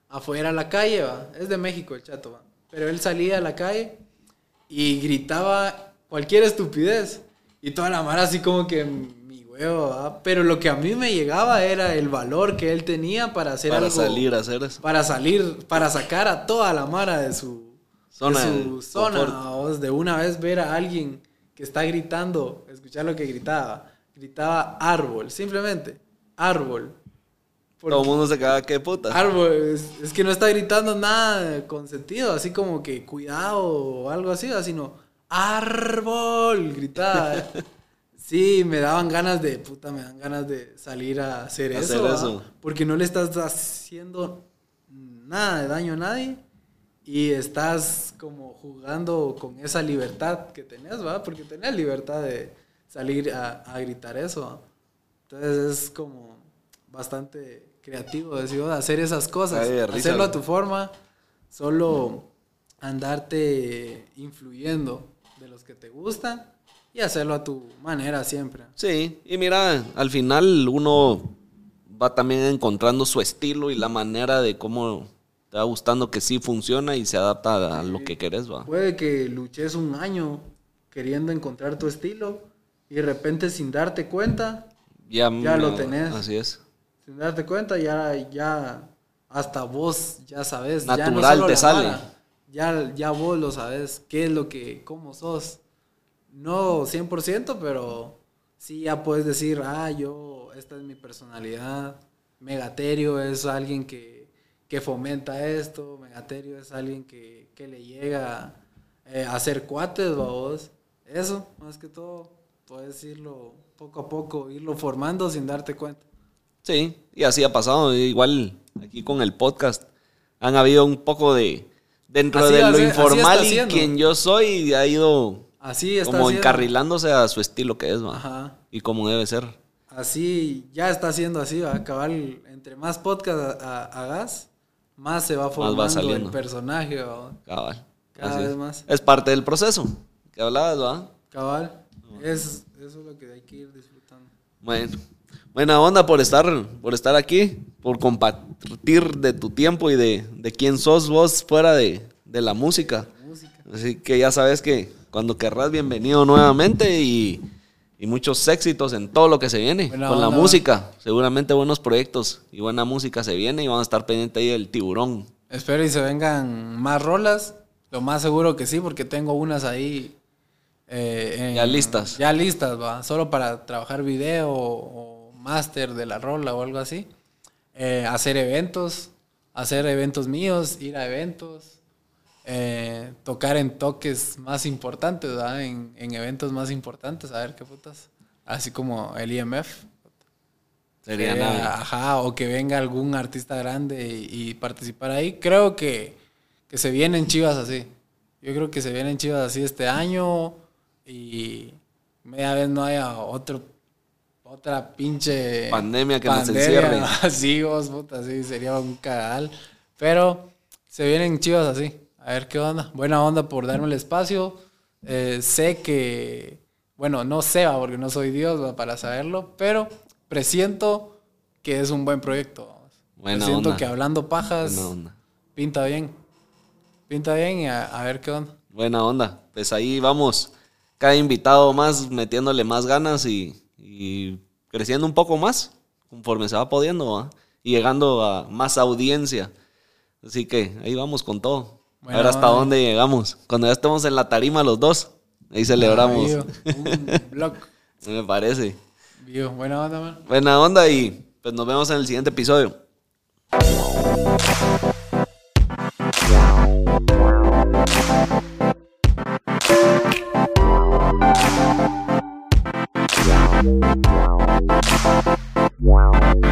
Speaker 1: afuera a la calle, ¿va? es de México el chato, ¿va? pero él salía a la calle y gritaba cualquier estupidez. Y toda la mara así como que mi huevo, ¿va? pero lo que a mí me llegaba era el valor que él tenía para hacer
Speaker 2: Para
Speaker 1: algo.
Speaker 2: salir a hacer eso.
Speaker 1: Para salir, para sacar a toda la mara de su
Speaker 2: Zona
Speaker 1: de su zona. De una vez ver a alguien que está gritando, escuchar lo que gritaba. Gritaba árbol, simplemente árbol. Porque-
Speaker 2: Todo el mundo se queda, qué puta.
Speaker 1: Árbol, es, es que no está gritando nada con sentido, así como que cuidado o algo así, sino árbol, gritaba. Sí, me daban ganas de, puta, me dan ganas de salir a hacer,
Speaker 2: Hacer
Speaker 1: eso, ¿va?
Speaker 2: eso.
Speaker 1: Porque no le estás haciendo nada de daño a nadie y estás como jugando con esa libertad que tenés, ¿va? Porque tenés libertad de salir a, a gritar eso. Entonces es como bastante creativo decir, "Oh, hacer esas cosas,
Speaker 2: Ay,
Speaker 1: hacerlo a tu forma, solo andarte influyendo de los que te gustan y hacerlo a tu manera siempre.
Speaker 2: Sí, y mira, al final uno va también encontrando su estilo y la manera de cómo te va gustando que sí funciona y se adapta a lo que querés, va.
Speaker 1: Puede que luches un año queriendo encontrar tu estilo y de repente sin darte cuenta,
Speaker 2: Ya,
Speaker 1: Ya lo tenés.
Speaker 2: Así es.
Speaker 1: sin darte cuenta ya, ya hasta vos ya sabes. ya no
Speaker 2: Natural te sale.
Speaker 1: ya, ya vos lo sabes, qué es lo que, cómo sos. No 100%, pero sí ya puedes decir, ah, yo, esta es mi personalidad. Megaterio es alguien que, que fomenta esto. Megaterio es alguien que, que le llega eh, a hacer cuates, vos. Eso, más que todo, puedes irlo poco a poco, irlo formando sin darte cuenta.
Speaker 2: Sí, y así ha pasado. Igual aquí con el podcast han habido un poco de dentro
Speaker 1: Así
Speaker 2: de
Speaker 1: hace-
Speaker 2: lo informal y quien yo soy ha ido
Speaker 1: Así está
Speaker 2: como
Speaker 1: haciendo.
Speaker 2: encarrilándose a su estilo que es, va.
Speaker 1: Ajá.
Speaker 2: Y como debe ser.
Speaker 1: Así, ya está haciendo así, va. Cabal, entre más podcast ha- ha- hagas, más se va
Speaker 2: va
Speaker 1: formando el
Speaker 2: saliendo.
Speaker 1: personaje, va.
Speaker 2: Cabal.
Speaker 1: Cada
Speaker 2: Así
Speaker 1: vez
Speaker 2: es.
Speaker 1: más.
Speaker 2: Es parte del proceso que hablabas, ¿va?
Speaker 1: Cabal, es, eso es lo que hay que ir disfrutando.
Speaker 2: Bueno, buena onda por estar, por estar aquí, por compartir de tu tiempo y de, de quién sos vos fuera de, de la música.
Speaker 1: Música.
Speaker 2: Así que ya sabes que cuando querrás, bienvenido nuevamente y, y muchos éxitos en todo lo que se viene
Speaker 1: Buena
Speaker 2: con la música. Seguramente buenos proyectos y buena música se viene y vamos a estar pendiente ahí del tiburón.
Speaker 1: Espero y se vengan más rolas. Lo más seguro que sí, porque tengo unas ahí. Eh, en-
Speaker 2: Ya listas.
Speaker 1: Ya listas, va. Solo para trabajar video o, o máster de la rola o algo así. Eh, hacer eventos, hacer eventos míos, ir a eventos. eh, tocar en toques más importantes, ¿verdad? En, en eventos más importantes, a ver qué putas. Así como el IMF.
Speaker 2: Sería
Speaker 1: Que,
Speaker 2: nada.
Speaker 1: Ajá, o que venga algún artista grande y, y participar ahí. Creo que, que se vienen chivas así. Yo creo que se vienen chivas así este año y media vez no haya otro otra pinche
Speaker 2: Pandemia que nos encierre.
Speaker 1: Así, vos, puta, sí, sería un cagal. Pero se vienen chivas así. A ver qué onda. Buena onda por darme el espacio. Eh, sé que, bueno, no sé, va, porque no soy Dios va, para saberlo, pero presiento que es un buen proyecto.
Speaker 2: Buena
Speaker 1: presiento
Speaker 2: onda.
Speaker 1: que hablando pajas pinta bien. Pinta bien y a, a ver qué onda.
Speaker 2: Buena onda. Pues ahí vamos. Cada invitado más metiéndole más ganas y, y creciendo un poco más conforme se va pudiendo ¿va? y llegando a más audiencia. Así que ahí vamos con todo. A ver hasta dónde llegamos. Cuando ya estemos en la tarima los dos, ahí celebramos.
Speaker 1: Un blog.
Speaker 2: Me parece.
Speaker 1: Vivo. Buena onda, man.
Speaker 2: Buena onda y pues nos vemos en el siguiente episodio.
Speaker 3: Wow.